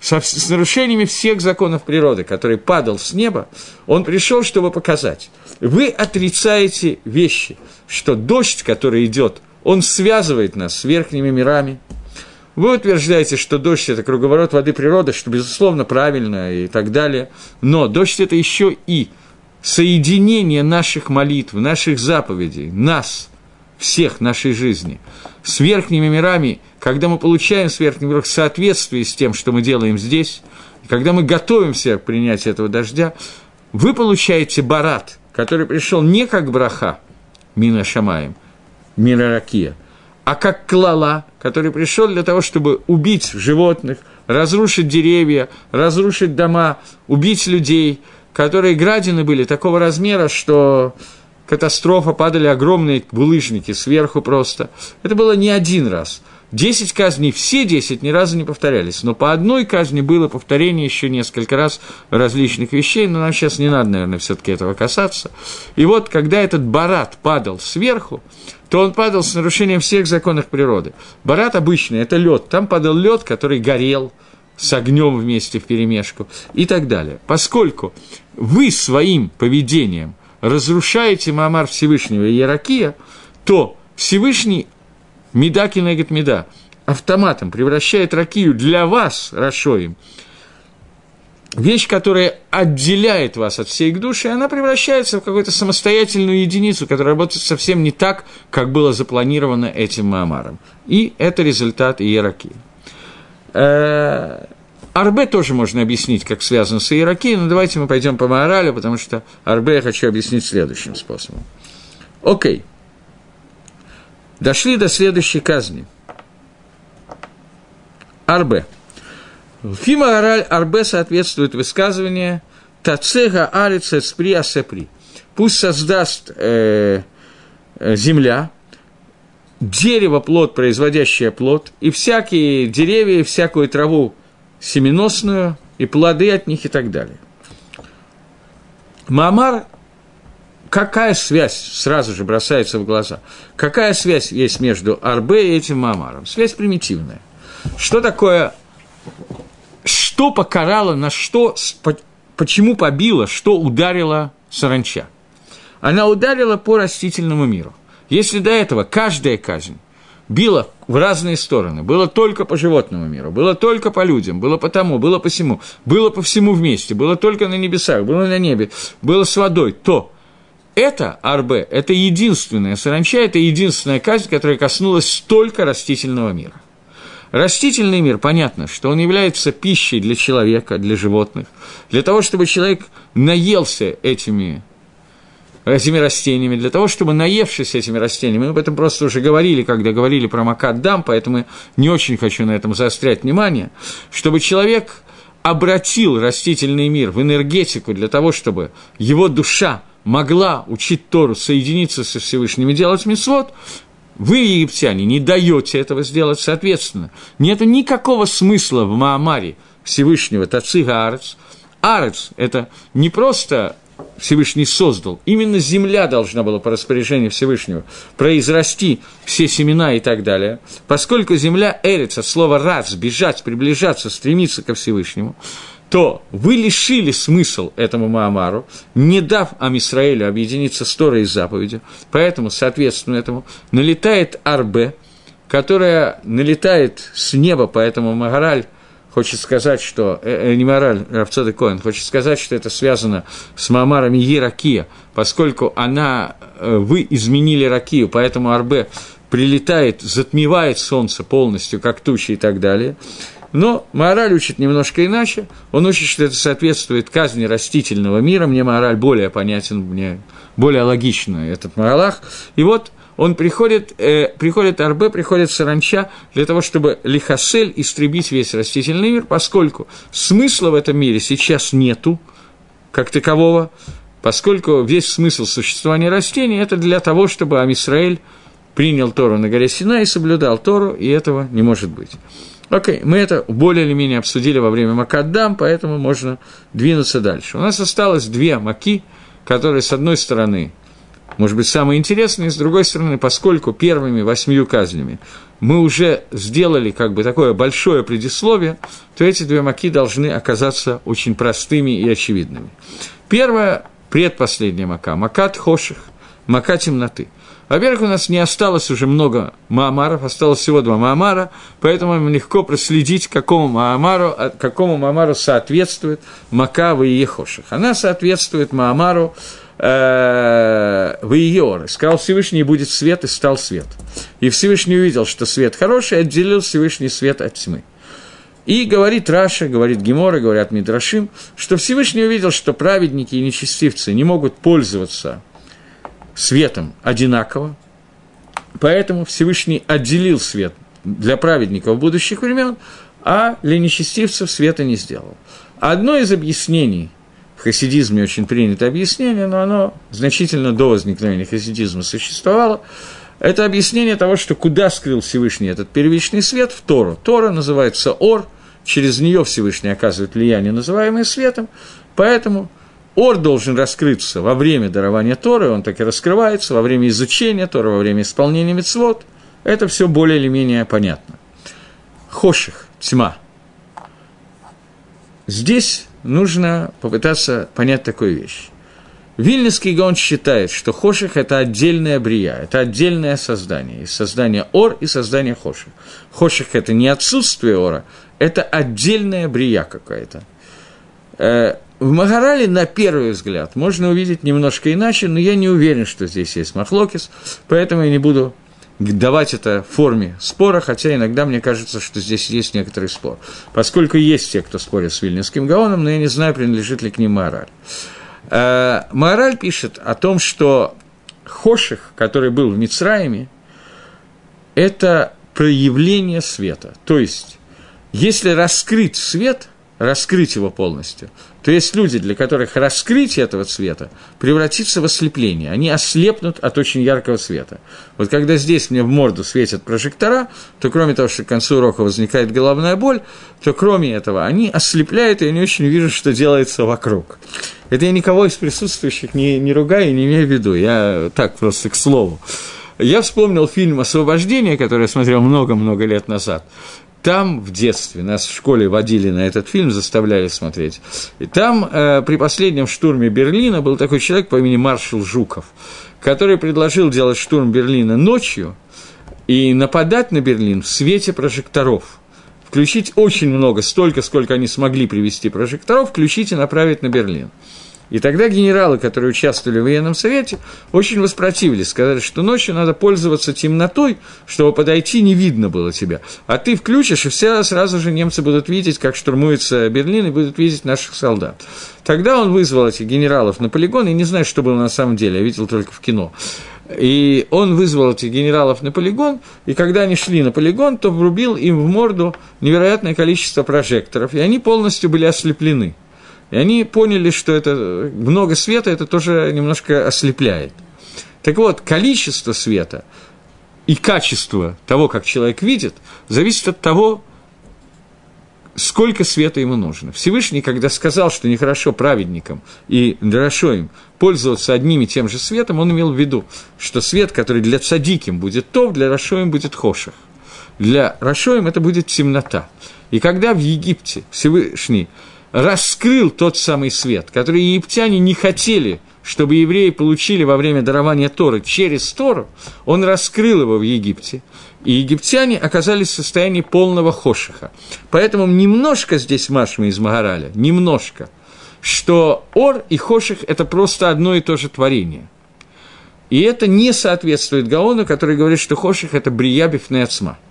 со, с нарушениями всех законов природы, который падал с неба, он пришел, чтобы показать. Вы отрицаете вещи, что дождь, который идет, он связывает нас с верхними мирами. Вы утверждаете, что дождь – это круговорот воды природы, что, безусловно, правильно и так далее. Но дождь – это еще и соединение наших молитв, наших заповедей, нас, всех нашей жизни, с верхними мирами – когда мы получаем сверхний верх в соответствии с тем, что мы делаем здесь, когда мы готовимся к принятию этого дождя, вы получаете барат, который пришел не как браха, мина шамаем, мина ракия, а как клала, который пришел для того, чтобы убить животных, разрушить деревья, разрушить дома, убить людей, которые градины были такого размера, что катастрофа, падали огромные булыжники сверху просто. Это было не один раз – Десять казней, все десять ни разу не повторялись, но по одной казни было повторение еще несколько раз различных вещей, но нам сейчас не надо, наверное, все-таки этого касаться. И вот, когда этот барат падал сверху, то он падал с нарушением всех законов природы. Барат обычный – это лед, там падал лед, который горел с огнем вместе в перемешку и так далее. Поскольку вы своим поведением разрушаете Маамар Всевышнего и Яракия, то Всевышний меда кинегет меда, автоматом превращает ракию для вас, Рашоим, вещь, которая отделяет вас от всей их души, она превращается в какую-то самостоятельную единицу, которая работает совсем не так, как было запланировано этим Маамаром. И это результат Иеракии. Арбе тоже можно объяснить, как связан с Иеракией, но давайте мы пойдем по Маоралю, потому что Арбе я хочу объяснить следующим способом. Окей дошли до следующей казни. Арбе. Фима Араль Арбе соответствует высказывание Тацега Арица Спри Асепри. Пусть создаст э, э, земля, дерево плод, производящее плод, и всякие деревья, и всякую траву семеносную, и плоды от них и так далее. Мамар какая связь сразу же бросается в глаза? Какая связь есть между Арбе и этим Мамаром? Связь примитивная. Что такое, что покарало, на что, почему побило, что ударило саранча? Она ударила по растительному миру. Если до этого каждая казнь била в разные стороны, было только по животному миру, было только по людям, было по тому, было по всему, было по всему вместе, было только на небесах, было на небе, было с водой, то это арбе, это единственная саранча, это единственная казнь, которая коснулась только растительного мира. Растительный мир, понятно, что он является пищей для человека, для животных, для того, чтобы человек наелся этими этими растениями, для того, чтобы, наевшись этими растениями, мы об этом просто уже говорили, когда говорили про Макаддам, поэтому не очень хочу на этом заострять внимание, чтобы человек обратил растительный мир в энергетику для того, чтобы его душа могла учить Тору, соединиться со Всевышним и делать мисвод, вы, египтяне, не даете этого сделать, соответственно. Нет никакого смысла в Маамаре Всевышнего Тацига Арец. Арец – это не просто Всевышний создал. Именно земля должна была по распоряжению Всевышнего произрасти все семена и так далее. Поскольку земля Эрец от слова «раз» – бежать, приближаться, стремиться ко Всевышнему, то вы лишили смысл этому Маамару, не дав Амисраэлю объединиться с Торой и заповедью. Поэтому, соответственно этому, налетает Арбе, которая налетает с неба, поэтому Магараль хочет сказать, что, э, э, не мораль, Равцоды Коэн, хочет сказать, что это связано с Маамарами Еракия, поскольку она, э, вы изменили Ракию, поэтому Арбе прилетает, затмевает солнце полностью, как тучи и так далее. Но мораль учит немножко иначе. Он учит, что это соответствует казни растительного мира. Мне мораль более понятен, мне более логично этот моралах. И вот он приходит, э, приходит Арбе, приходит Саранча для того, чтобы Лихасель истребить весь растительный мир, поскольку смысла в этом мире сейчас нету, как такового, поскольку весь смысл существования растений – это для того, чтобы Амисраэль принял Тору на горе Сина и соблюдал Тору, и этого не может быть. Окей, мы это более или менее обсудили во время Макаддам, поэтому можно двинуться дальше. У нас осталось две маки, которые, с одной стороны, может быть, самые интересные, с другой стороны, поскольку первыми восьмью казнями мы уже сделали как бы такое большое предисловие, то эти две маки должны оказаться очень простыми и очевидными. Первая, предпоследняя мака, макат хоших, мака темноты – во-первых, у нас не осталось уже много маамаров, осталось всего два маамара, поэтому нам легко проследить, какому маамару, а, какому маамару соответствует Макава и Ехоших. Она соответствует маамару э, Ваиор. Сказал Всевышний, будет свет, и стал свет. И Всевышний увидел, что свет хороший, и отделил Всевышний свет от тьмы. И говорит Раша, говорит Гемора, говорят Мидрашим, что Всевышний увидел, что праведники и нечестивцы не могут пользоваться светом одинаково, поэтому Всевышний отделил свет для праведников будущих времен, а для нечестивцев света не сделал. Одно из объяснений, хасидизме очень принято объяснение, но оно значительно до возникновения хасидизма существовало, это объяснение того, что куда скрыл Всевышний этот первичный свет в Тору. Тора называется Ор, через нее Всевышний оказывает влияние, называемое светом, поэтому Ор должен раскрыться во время дарования Торы, он так и раскрывается, во время изучения Торы, во время исполнения мецвод. Это все более или менее понятно. Хоших, тьма. Здесь нужно попытаться понять такую вещь. Вильнюсский Гаон считает, что Хоших – это отдельная брия, это отдельное создание. создание Ор и создание Хоших. Хоших – это не отсутствие Ора, это отдельная брия какая-то. Э, в Магарале, на первый взгляд, можно увидеть немножко иначе, но я не уверен, что здесь есть Махлокис, поэтому я не буду давать это в форме спора, хотя иногда мне кажется, что здесь есть некоторый спор. Поскольку есть те, кто спорит с Вильнинским Гаоном, но я не знаю, принадлежит ли к ним Маораль. Э, Маораль пишет о том, что Хоших, который был в Мицраиме, это проявление света. То есть, если раскрыть свет, раскрыть его полностью, то есть люди, для которых раскрытие этого цвета превратится в ослепление. Они ослепнут от очень яркого света. Вот когда здесь мне в морду светят прожектора, то кроме того, что к концу урока возникает головная боль, то кроме этого они ослепляют, и я не очень вижу, что делается вокруг. Это я никого из присутствующих не, не ругаю и не имею в виду. Я так просто к слову. Я вспомнил фильм «Освобождение», который я смотрел много-много лет назад. Там в детстве нас в школе водили на этот фильм, заставляли смотреть. И там э, при последнем штурме Берлина был такой человек по имени Маршал Жуков, который предложил делать штурм Берлина ночью и нападать на Берлин в свете прожекторов. Включить очень много, столько, сколько они смогли привести прожекторов, включить и направить на Берлин. И тогда генералы, которые участвовали в военном совете, очень воспротивились, сказали, что ночью надо пользоваться темнотой, чтобы подойти не видно было тебя. А ты включишь, и все сразу же немцы будут видеть, как штурмуется Берлин, и будут видеть наших солдат. Тогда он вызвал этих генералов на полигон, и не знаю, что было на самом деле, я видел только в кино. И он вызвал этих генералов на полигон, и когда они шли на полигон, то врубил им в морду невероятное количество прожекторов, и они полностью были ослеплены. И они поняли, что это много света, это тоже немножко ослепляет. Так вот, количество света и качество того, как человек видит, зависит от того, сколько света ему нужно. Всевышний, когда сказал, что нехорошо праведникам и хорошо им пользоваться одним и тем же светом, он имел в виду, что свет, который для цадиким будет то, для Рашоим будет хошах. Для Рашоим это будет темнота. И когда в Египте Всевышний раскрыл тот самый свет, который египтяне не хотели, чтобы евреи получили во время дарования Торы через Тору, он раскрыл его в Египте, и египтяне оказались в состоянии полного хошиха. Поэтому немножко здесь Машма из Магараля, немножко, что Ор и Хоших – это просто одно и то же творение. И это не соответствует Гаону, который говорит, что Хоших – это Бриябив Неацма –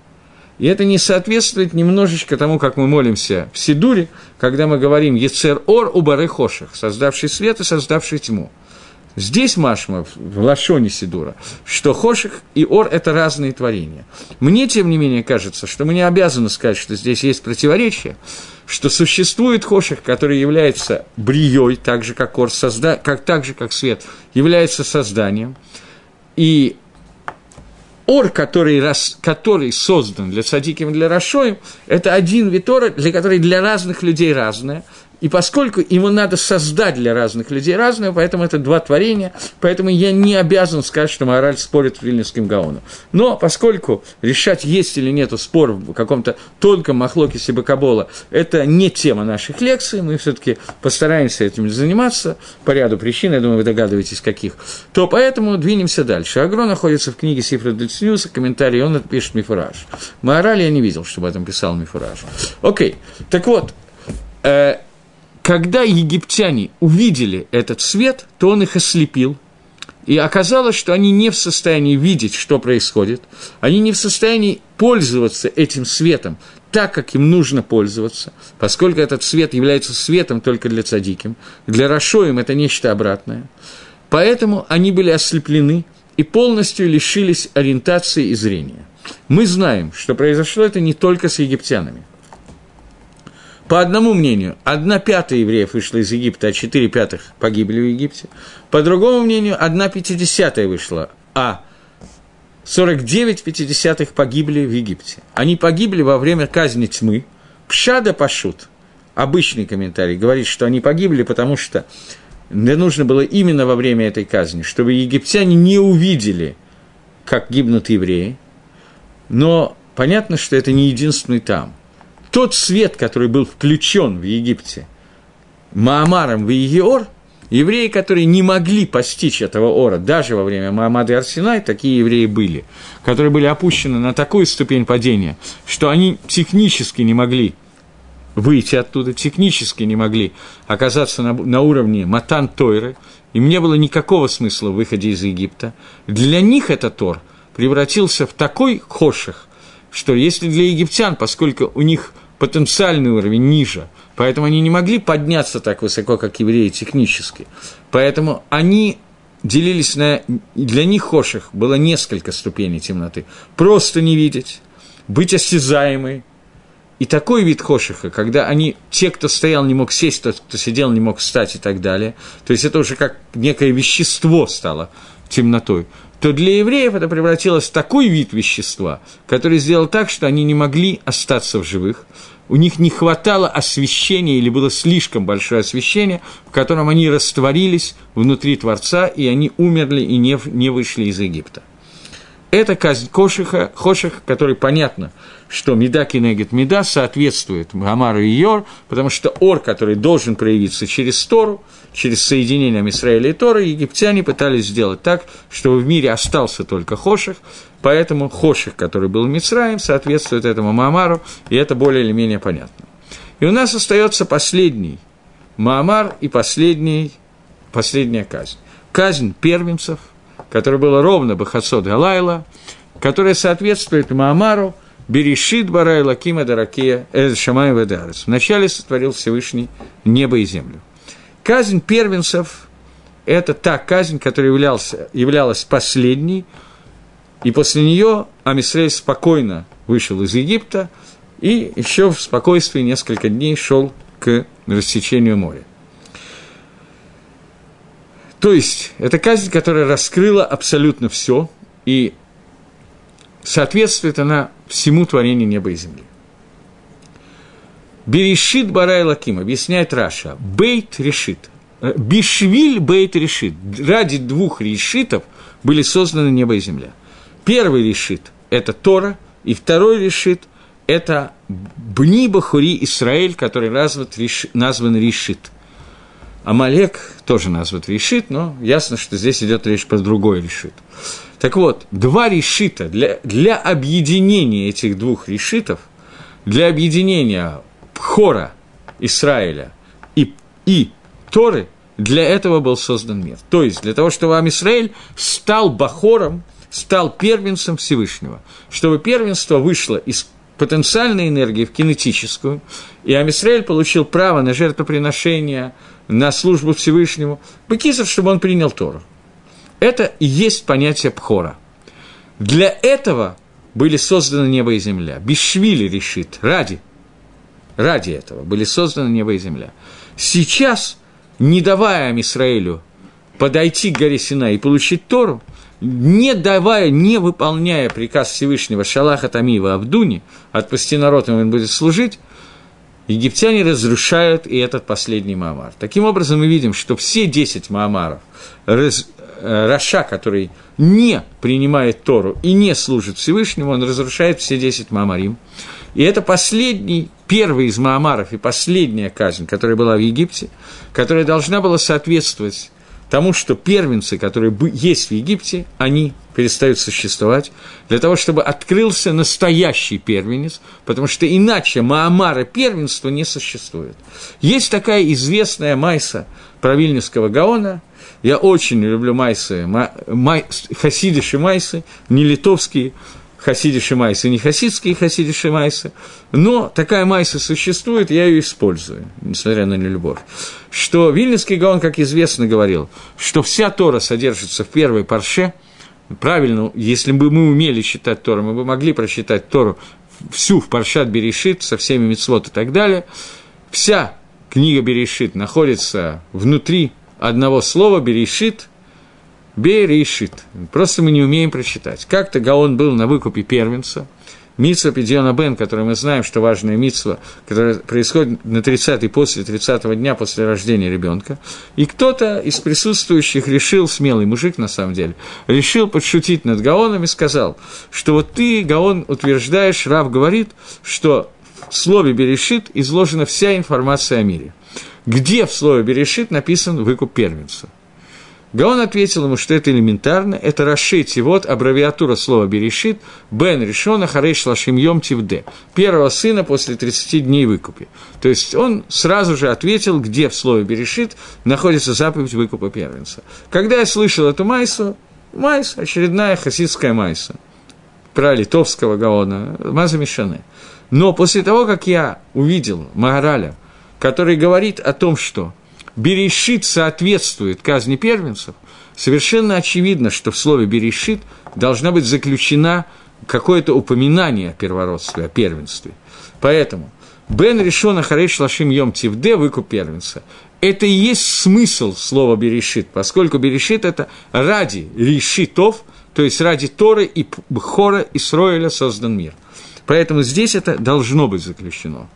и это не соответствует немножечко тому, как мы молимся в Сидуре, когда мы говорим «Ецер ор у бары хоших», создавший свет и создавший тьму. Здесь Машма, в Лашоне Сидура, что Хоших и Ор – это разные творения. Мне, тем не менее, кажется, что мы не обязаны сказать, что здесь есть противоречие, что существует Хоших, который является брией, так же, как Ор, созда... как, так же, как свет, является созданием, и ор, который, рас, который создан для садиким и для рашоем, это один вид ора, для который для разных людей разное. И поскольку ему надо создать для разных людей разное, поэтому это два творения, поэтому я не обязан сказать, что мораль спорит с Вильнюсским Гаоном. Но поскольку решать, есть или нет спор в каком-то тонком махлоке Сибакабола, это не тема наших лекций, мы все таки постараемся этим заниматься по ряду причин, я думаю, вы догадываетесь, каких, то поэтому двинемся дальше. Агро находится в книге Сифра Дельцнюса, комментарий, он пишет Мифураж. Мораль я не видел, чтобы об этом писал Мифураж. Окей, так вот, э, когда египтяне увидели этот свет, то он их ослепил, и оказалось, что они не в состоянии видеть, что происходит, они не в состоянии пользоваться этим светом так, как им нужно пользоваться, поскольку этот свет является светом только для цадиким, для Рашоим это нечто обратное. Поэтому они были ослеплены и полностью лишились ориентации и зрения. Мы знаем, что произошло это не только с египтянами. По одному мнению, одна пятая евреев вышла из Египта, а четыре пятых погибли в Египте. По другому мнению, одна пятидесятая вышла, а 49 пятидесятых погибли в Египте. Они погибли во время казни тьмы. Пшада Пашут, обычный комментарий, говорит, что они погибли, потому что не нужно было именно во время этой казни, чтобы египтяне не увидели, как гибнут евреи. Но понятно, что это не единственный там тот свет, который был включен в Египте Маамаром в Егиор, евреи, которые не могли постичь этого ора, даже во время Маамада и Арсенай, такие евреи были, которые были опущены на такую ступень падения, что они технически не могли выйти оттуда, технически не могли оказаться на, на уровне Матан Тойры, им не было никакого смысла в выходе из Египта. Для них этот Тор превратился в такой хоших, что если для египтян, поскольку у них потенциальный уровень ниже, поэтому они не могли подняться так высоко, как евреи технически, поэтому они делились на... Для них хоших было несколько ступеней темноты. Просто не видеть, быть осязаемой, и такой вид хошиха, когда они, те, кто стоял, не мог сесть, тот, кто сидел, не мог встать и так далее, то есть это уже как некое вещество стало темнотой то для евреев это превратилось в такой вид вещества, который сделал так, что они не могли остаться в живых, у них не хватало освещения или было слишком большое освещение, в котором они растворились внутри Творца, и они умерли и не, не вышли из Египта. Это казнь Кошиха, Хошиха, который понятно, что Меда Кинегет Меда соответствует Гамару и Йор, потому что Ор, который должен проявиться через Тору, через соединение Израиля и Торы, египтяне пытались сделать так, чтобы в мире остался только Хоших, поэтому Хоших, который был Мицраем, соответствует этому Маамару, и это более или менее понятно. И у нас остается последний Маамар и последний последняя казнь. Казнь первенцев, которая была ровно Бахасод Галайла, которая соответствует Маамару Берешит Барай Лакима Даракия Эд Шамай Ведарес. Вначале сотворил Всевышний небо и землю. Казнь первенцев – это та казнь, которая являлась, являлась последней, и после нее Амисрей спокойно вышел из Египта и еще в спокойствии несколько дней шел к рассечению моря. То есть, это казнь, которая раскрыла абсолютно все, и соответствует она всему творению неба и земли. Берешит Барай Лаким, объясняет Раша, Бейт решит. Э, Бишвиль Бейт решит. Ради двух решитов были созданы небо и земля. Первый решит – это Тора, и второй решит – это Бни Бахури Исраэль, который назван, назван решит – Амалек тоже назван решит, но ясно, что здесь идет речь про другой решит. Так вот, два решита для, для объединения этих двух решитов, для объединения Хора Израиля и, и Торы, для этого был создан мир. То есть, для того, чтобы Амисраэль стал Бахором, стал первенцем Всевышнего, чтобы первенство вышло из потенциальной энергии в кинетическую, и Амисраэль получил право на жертвоприношение, на службу Всевышнему, Бекисов, чтобы он принял Тору. Это и есть понятие Пхора. Для этого были созданы небо и земля. Бишвили решит, ради, ради этого были созданы небо и земля. Сейчас, не давая Израилю подойти к горе Сина и получить Тору, не давая, не выполняя приказ Всевышнего Шалаха Тамива Абдуни, отпусти народ, и он будет служить, египтяне разрушают и этот последний Маамар. Таким образом, мы видим, что все 10 Маамаров, раз, э, Раша, который не принимает Тору и не служит Всевышнему, он разрушает все 10 Маамарим. И это последний, первый из Маамаров и последняя казнь, которая была в Египте, которая должна была соответствовать тому, что первенцы, которые есть в Египте, они перестают существовать, для того, чтобы открылся настоящий первенец, потому что иначе Маамара первенства не существует. Есть такая известная майса правильнского Гаона, я очень люблю майсы, май, хасидиши майсы, не литовские, хасидиши майсы, не хасидские хасидиши майсы, но такая майса существует, я ее использую, несмотря на нелюбовь. Что Вильнинский Гаон, как известно, говорил, что вся Тора содержится в первой парше, правильно, если бы мы умели читать Тору, мы бы могли прочитать Тору всю в Паршат Берешит со всеми мецвод и так далее. Вся книга Берешит находится внутри одного слова Берешит – Берешит. Просто мы не умеем прочитать. Как-то Гаон был на выкупе первенца, Митсва Педиона Бен, который мы знаем, что важная митсва, которая происходит на 30-й после 30-го дня после рождения ребенка. И кто-то из присутствующих решил, смелый мужик на самом деле, решил подшутить над Гаоном и сказал, что вот ты, Гаон, утверждаешь, Рав говорит, что в слове Берешит изложена вся информация о мире. Где в слове Берешит написан выкуп первенца? Гаон ответил ему, что это элементарно, это расшить, и вот аббревиатура слова «берешит» «бен решона харейш лашим йом тивде» первого сына после 30 дней выкупи. То есть он сразу же ответил, где в слове «берешит» находится заповедь выкупа первенца. Когда я слышал эту майсу, майс, очередная хасидская майса, про литовского Гаона, Маза Мишане. Но после того, как я увидел Магараля, который говорит о том, что Берешит соответствует казни первенцев, совершенно очевидно, что в слове «берешит» должна быть заключена какое-то упоминание о первородстве, о первенстве. Поэтому «бен решона хареш лашим йом тивде» – выкуп первенца. Это и есть смысл слова «берешит», поскольку «берешит» – это ради решитов, то есть ради Торы и Хора Исроиля создан мир. Поэтому здесь это должно быть заключено.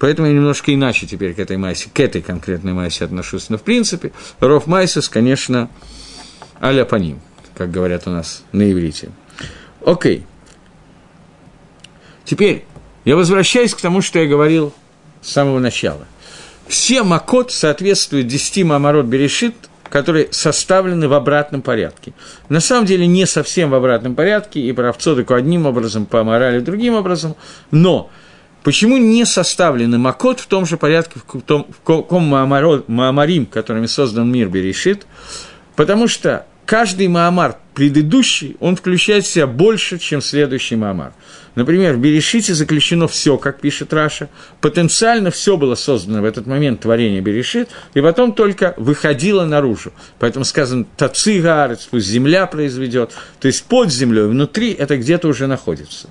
Поэтому я немножко иначе теперь к этой массе, к этой конкретной массе отношусь. Но, в принципе, ров майсис, конечно, аля по ним, как говорят у нас на иврите. Окей. Теперь я возвращаюсь к тому, что я говорил с самого начала. Все макот соответствуют 10 мамород берешит, которые составлены в обратном порядке. На самом деле не совсем в обратном порядке, и про Авцодыку одним образом, по морали другим образом, но Почему не составлены Макот в том же порядке, в том в ком Маамарим, которыми создан мир Берешит? Потому что каждый Маамар предыдущий, он включает в себя больше, чем следующий Маамар. Например, в Берешите заключено все, как пишет Раша. Потенциально все было создано в этот момент творения Берешит, и потом только выходило наружу. Поэтому сказано «Таци Гаарец», пусть земля произведет. То есть под землей, внутри это где-то уже находится.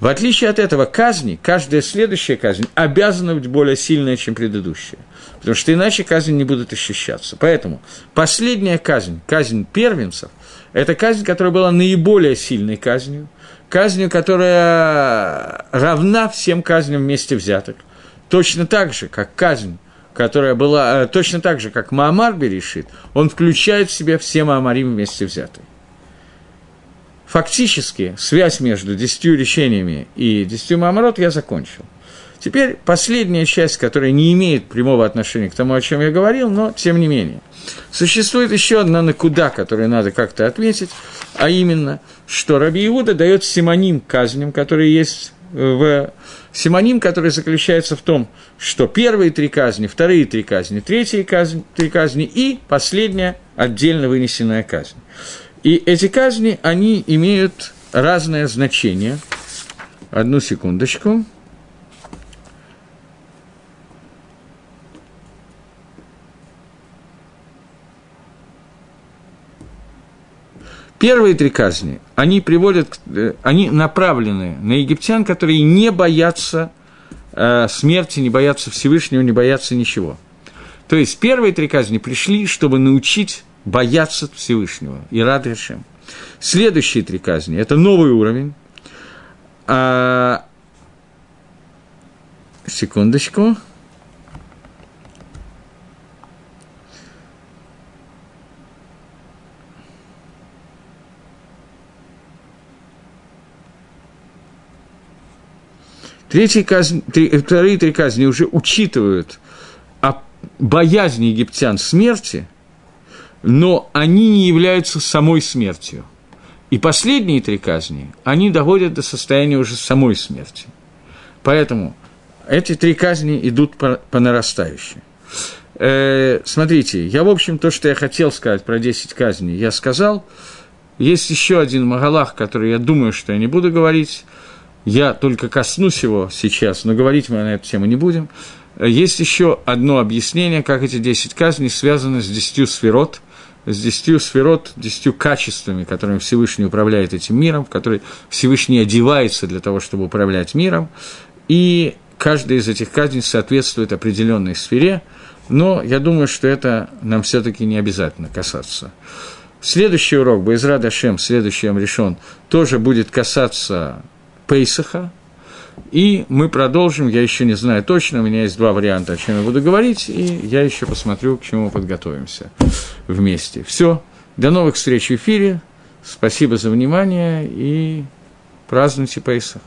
В отличие от этого казни, каждая следующая казнь обязана быть более сильная, чем предыдущая. Потому что иначе казни не будут ощущаться. Поэтому последняя казнь, казнь первенцев, это казнь, которая была наиболее сильной казнью, казнью, которая равна всем казням вместе взятых. Точно так же, как казнь, которая была, э, точно так же, как Маамар Берешит, он включает в себя все Маамарим вместе взятые. Фактически связь между десятью решениями и десятью маморот я закончил. Теперь последняя часть, которая не имеет прямого отношения к тому, о чем я говорил, но тем не менее. Существует еще одна накуда, которую надо как-то отметить, а именно, что Раби Иуда дает симоним казням, которые есть в симоним, который заключается в том, что первые три казни, вторые три казни, третьи казни, три казни и последняя отдельно вынесенная казнь. И эти казни, они имеют разное значение. Одну секундочку. Первые три казни, они приводят, э, они направлены на египтян, которые не боятся э, смерти, не боятся Всевышнего, не боятся ничего. То есть первые три казни пришли, чтобы научить бояться Всевышнего и рад Решем. Следующие три казни – это новый уровень. А... Секундочку. Третьи казни, три, вторые три казни уже учитывают о боязни египтян смерти – но они не являются самой смертью. И последние три казни, они доводят до состояния уже самой смерти. Поэтому эти три казни идут по, по нарастающей. Э, смотрите, я, в общем, то, что я хотел сказать про 10 казней, я сказал. Есть еще один Магалах, который я думаю, что я не буду говорить. Я только коснусь его сейчас, но говорить мы на эту тему не будем. Есть еще одно объяснение, как эти 10 казней связаны с 10 сферот – с десятью сферот, десятью качествами, которыми Всевышний управляет этим миром, в который Всевышний одевается для того, чтобы управлять миром, и каждая из этих казней соответствует определенной сфере, но я думаю, что это нам все-таки не обязательно касаться. Следующий урок, Байзра Дашем, следующий решен, тоже будет касаться Пейсаха, и мы продолжим, я еще не знаю точно, у меня есть два варианта, о чем я буду говорить, и я еще посмотрю, к чему мы подготовимся вместе. Все, до новых встреч в эфире, спасибо за внимание и празднуйте Пейсах.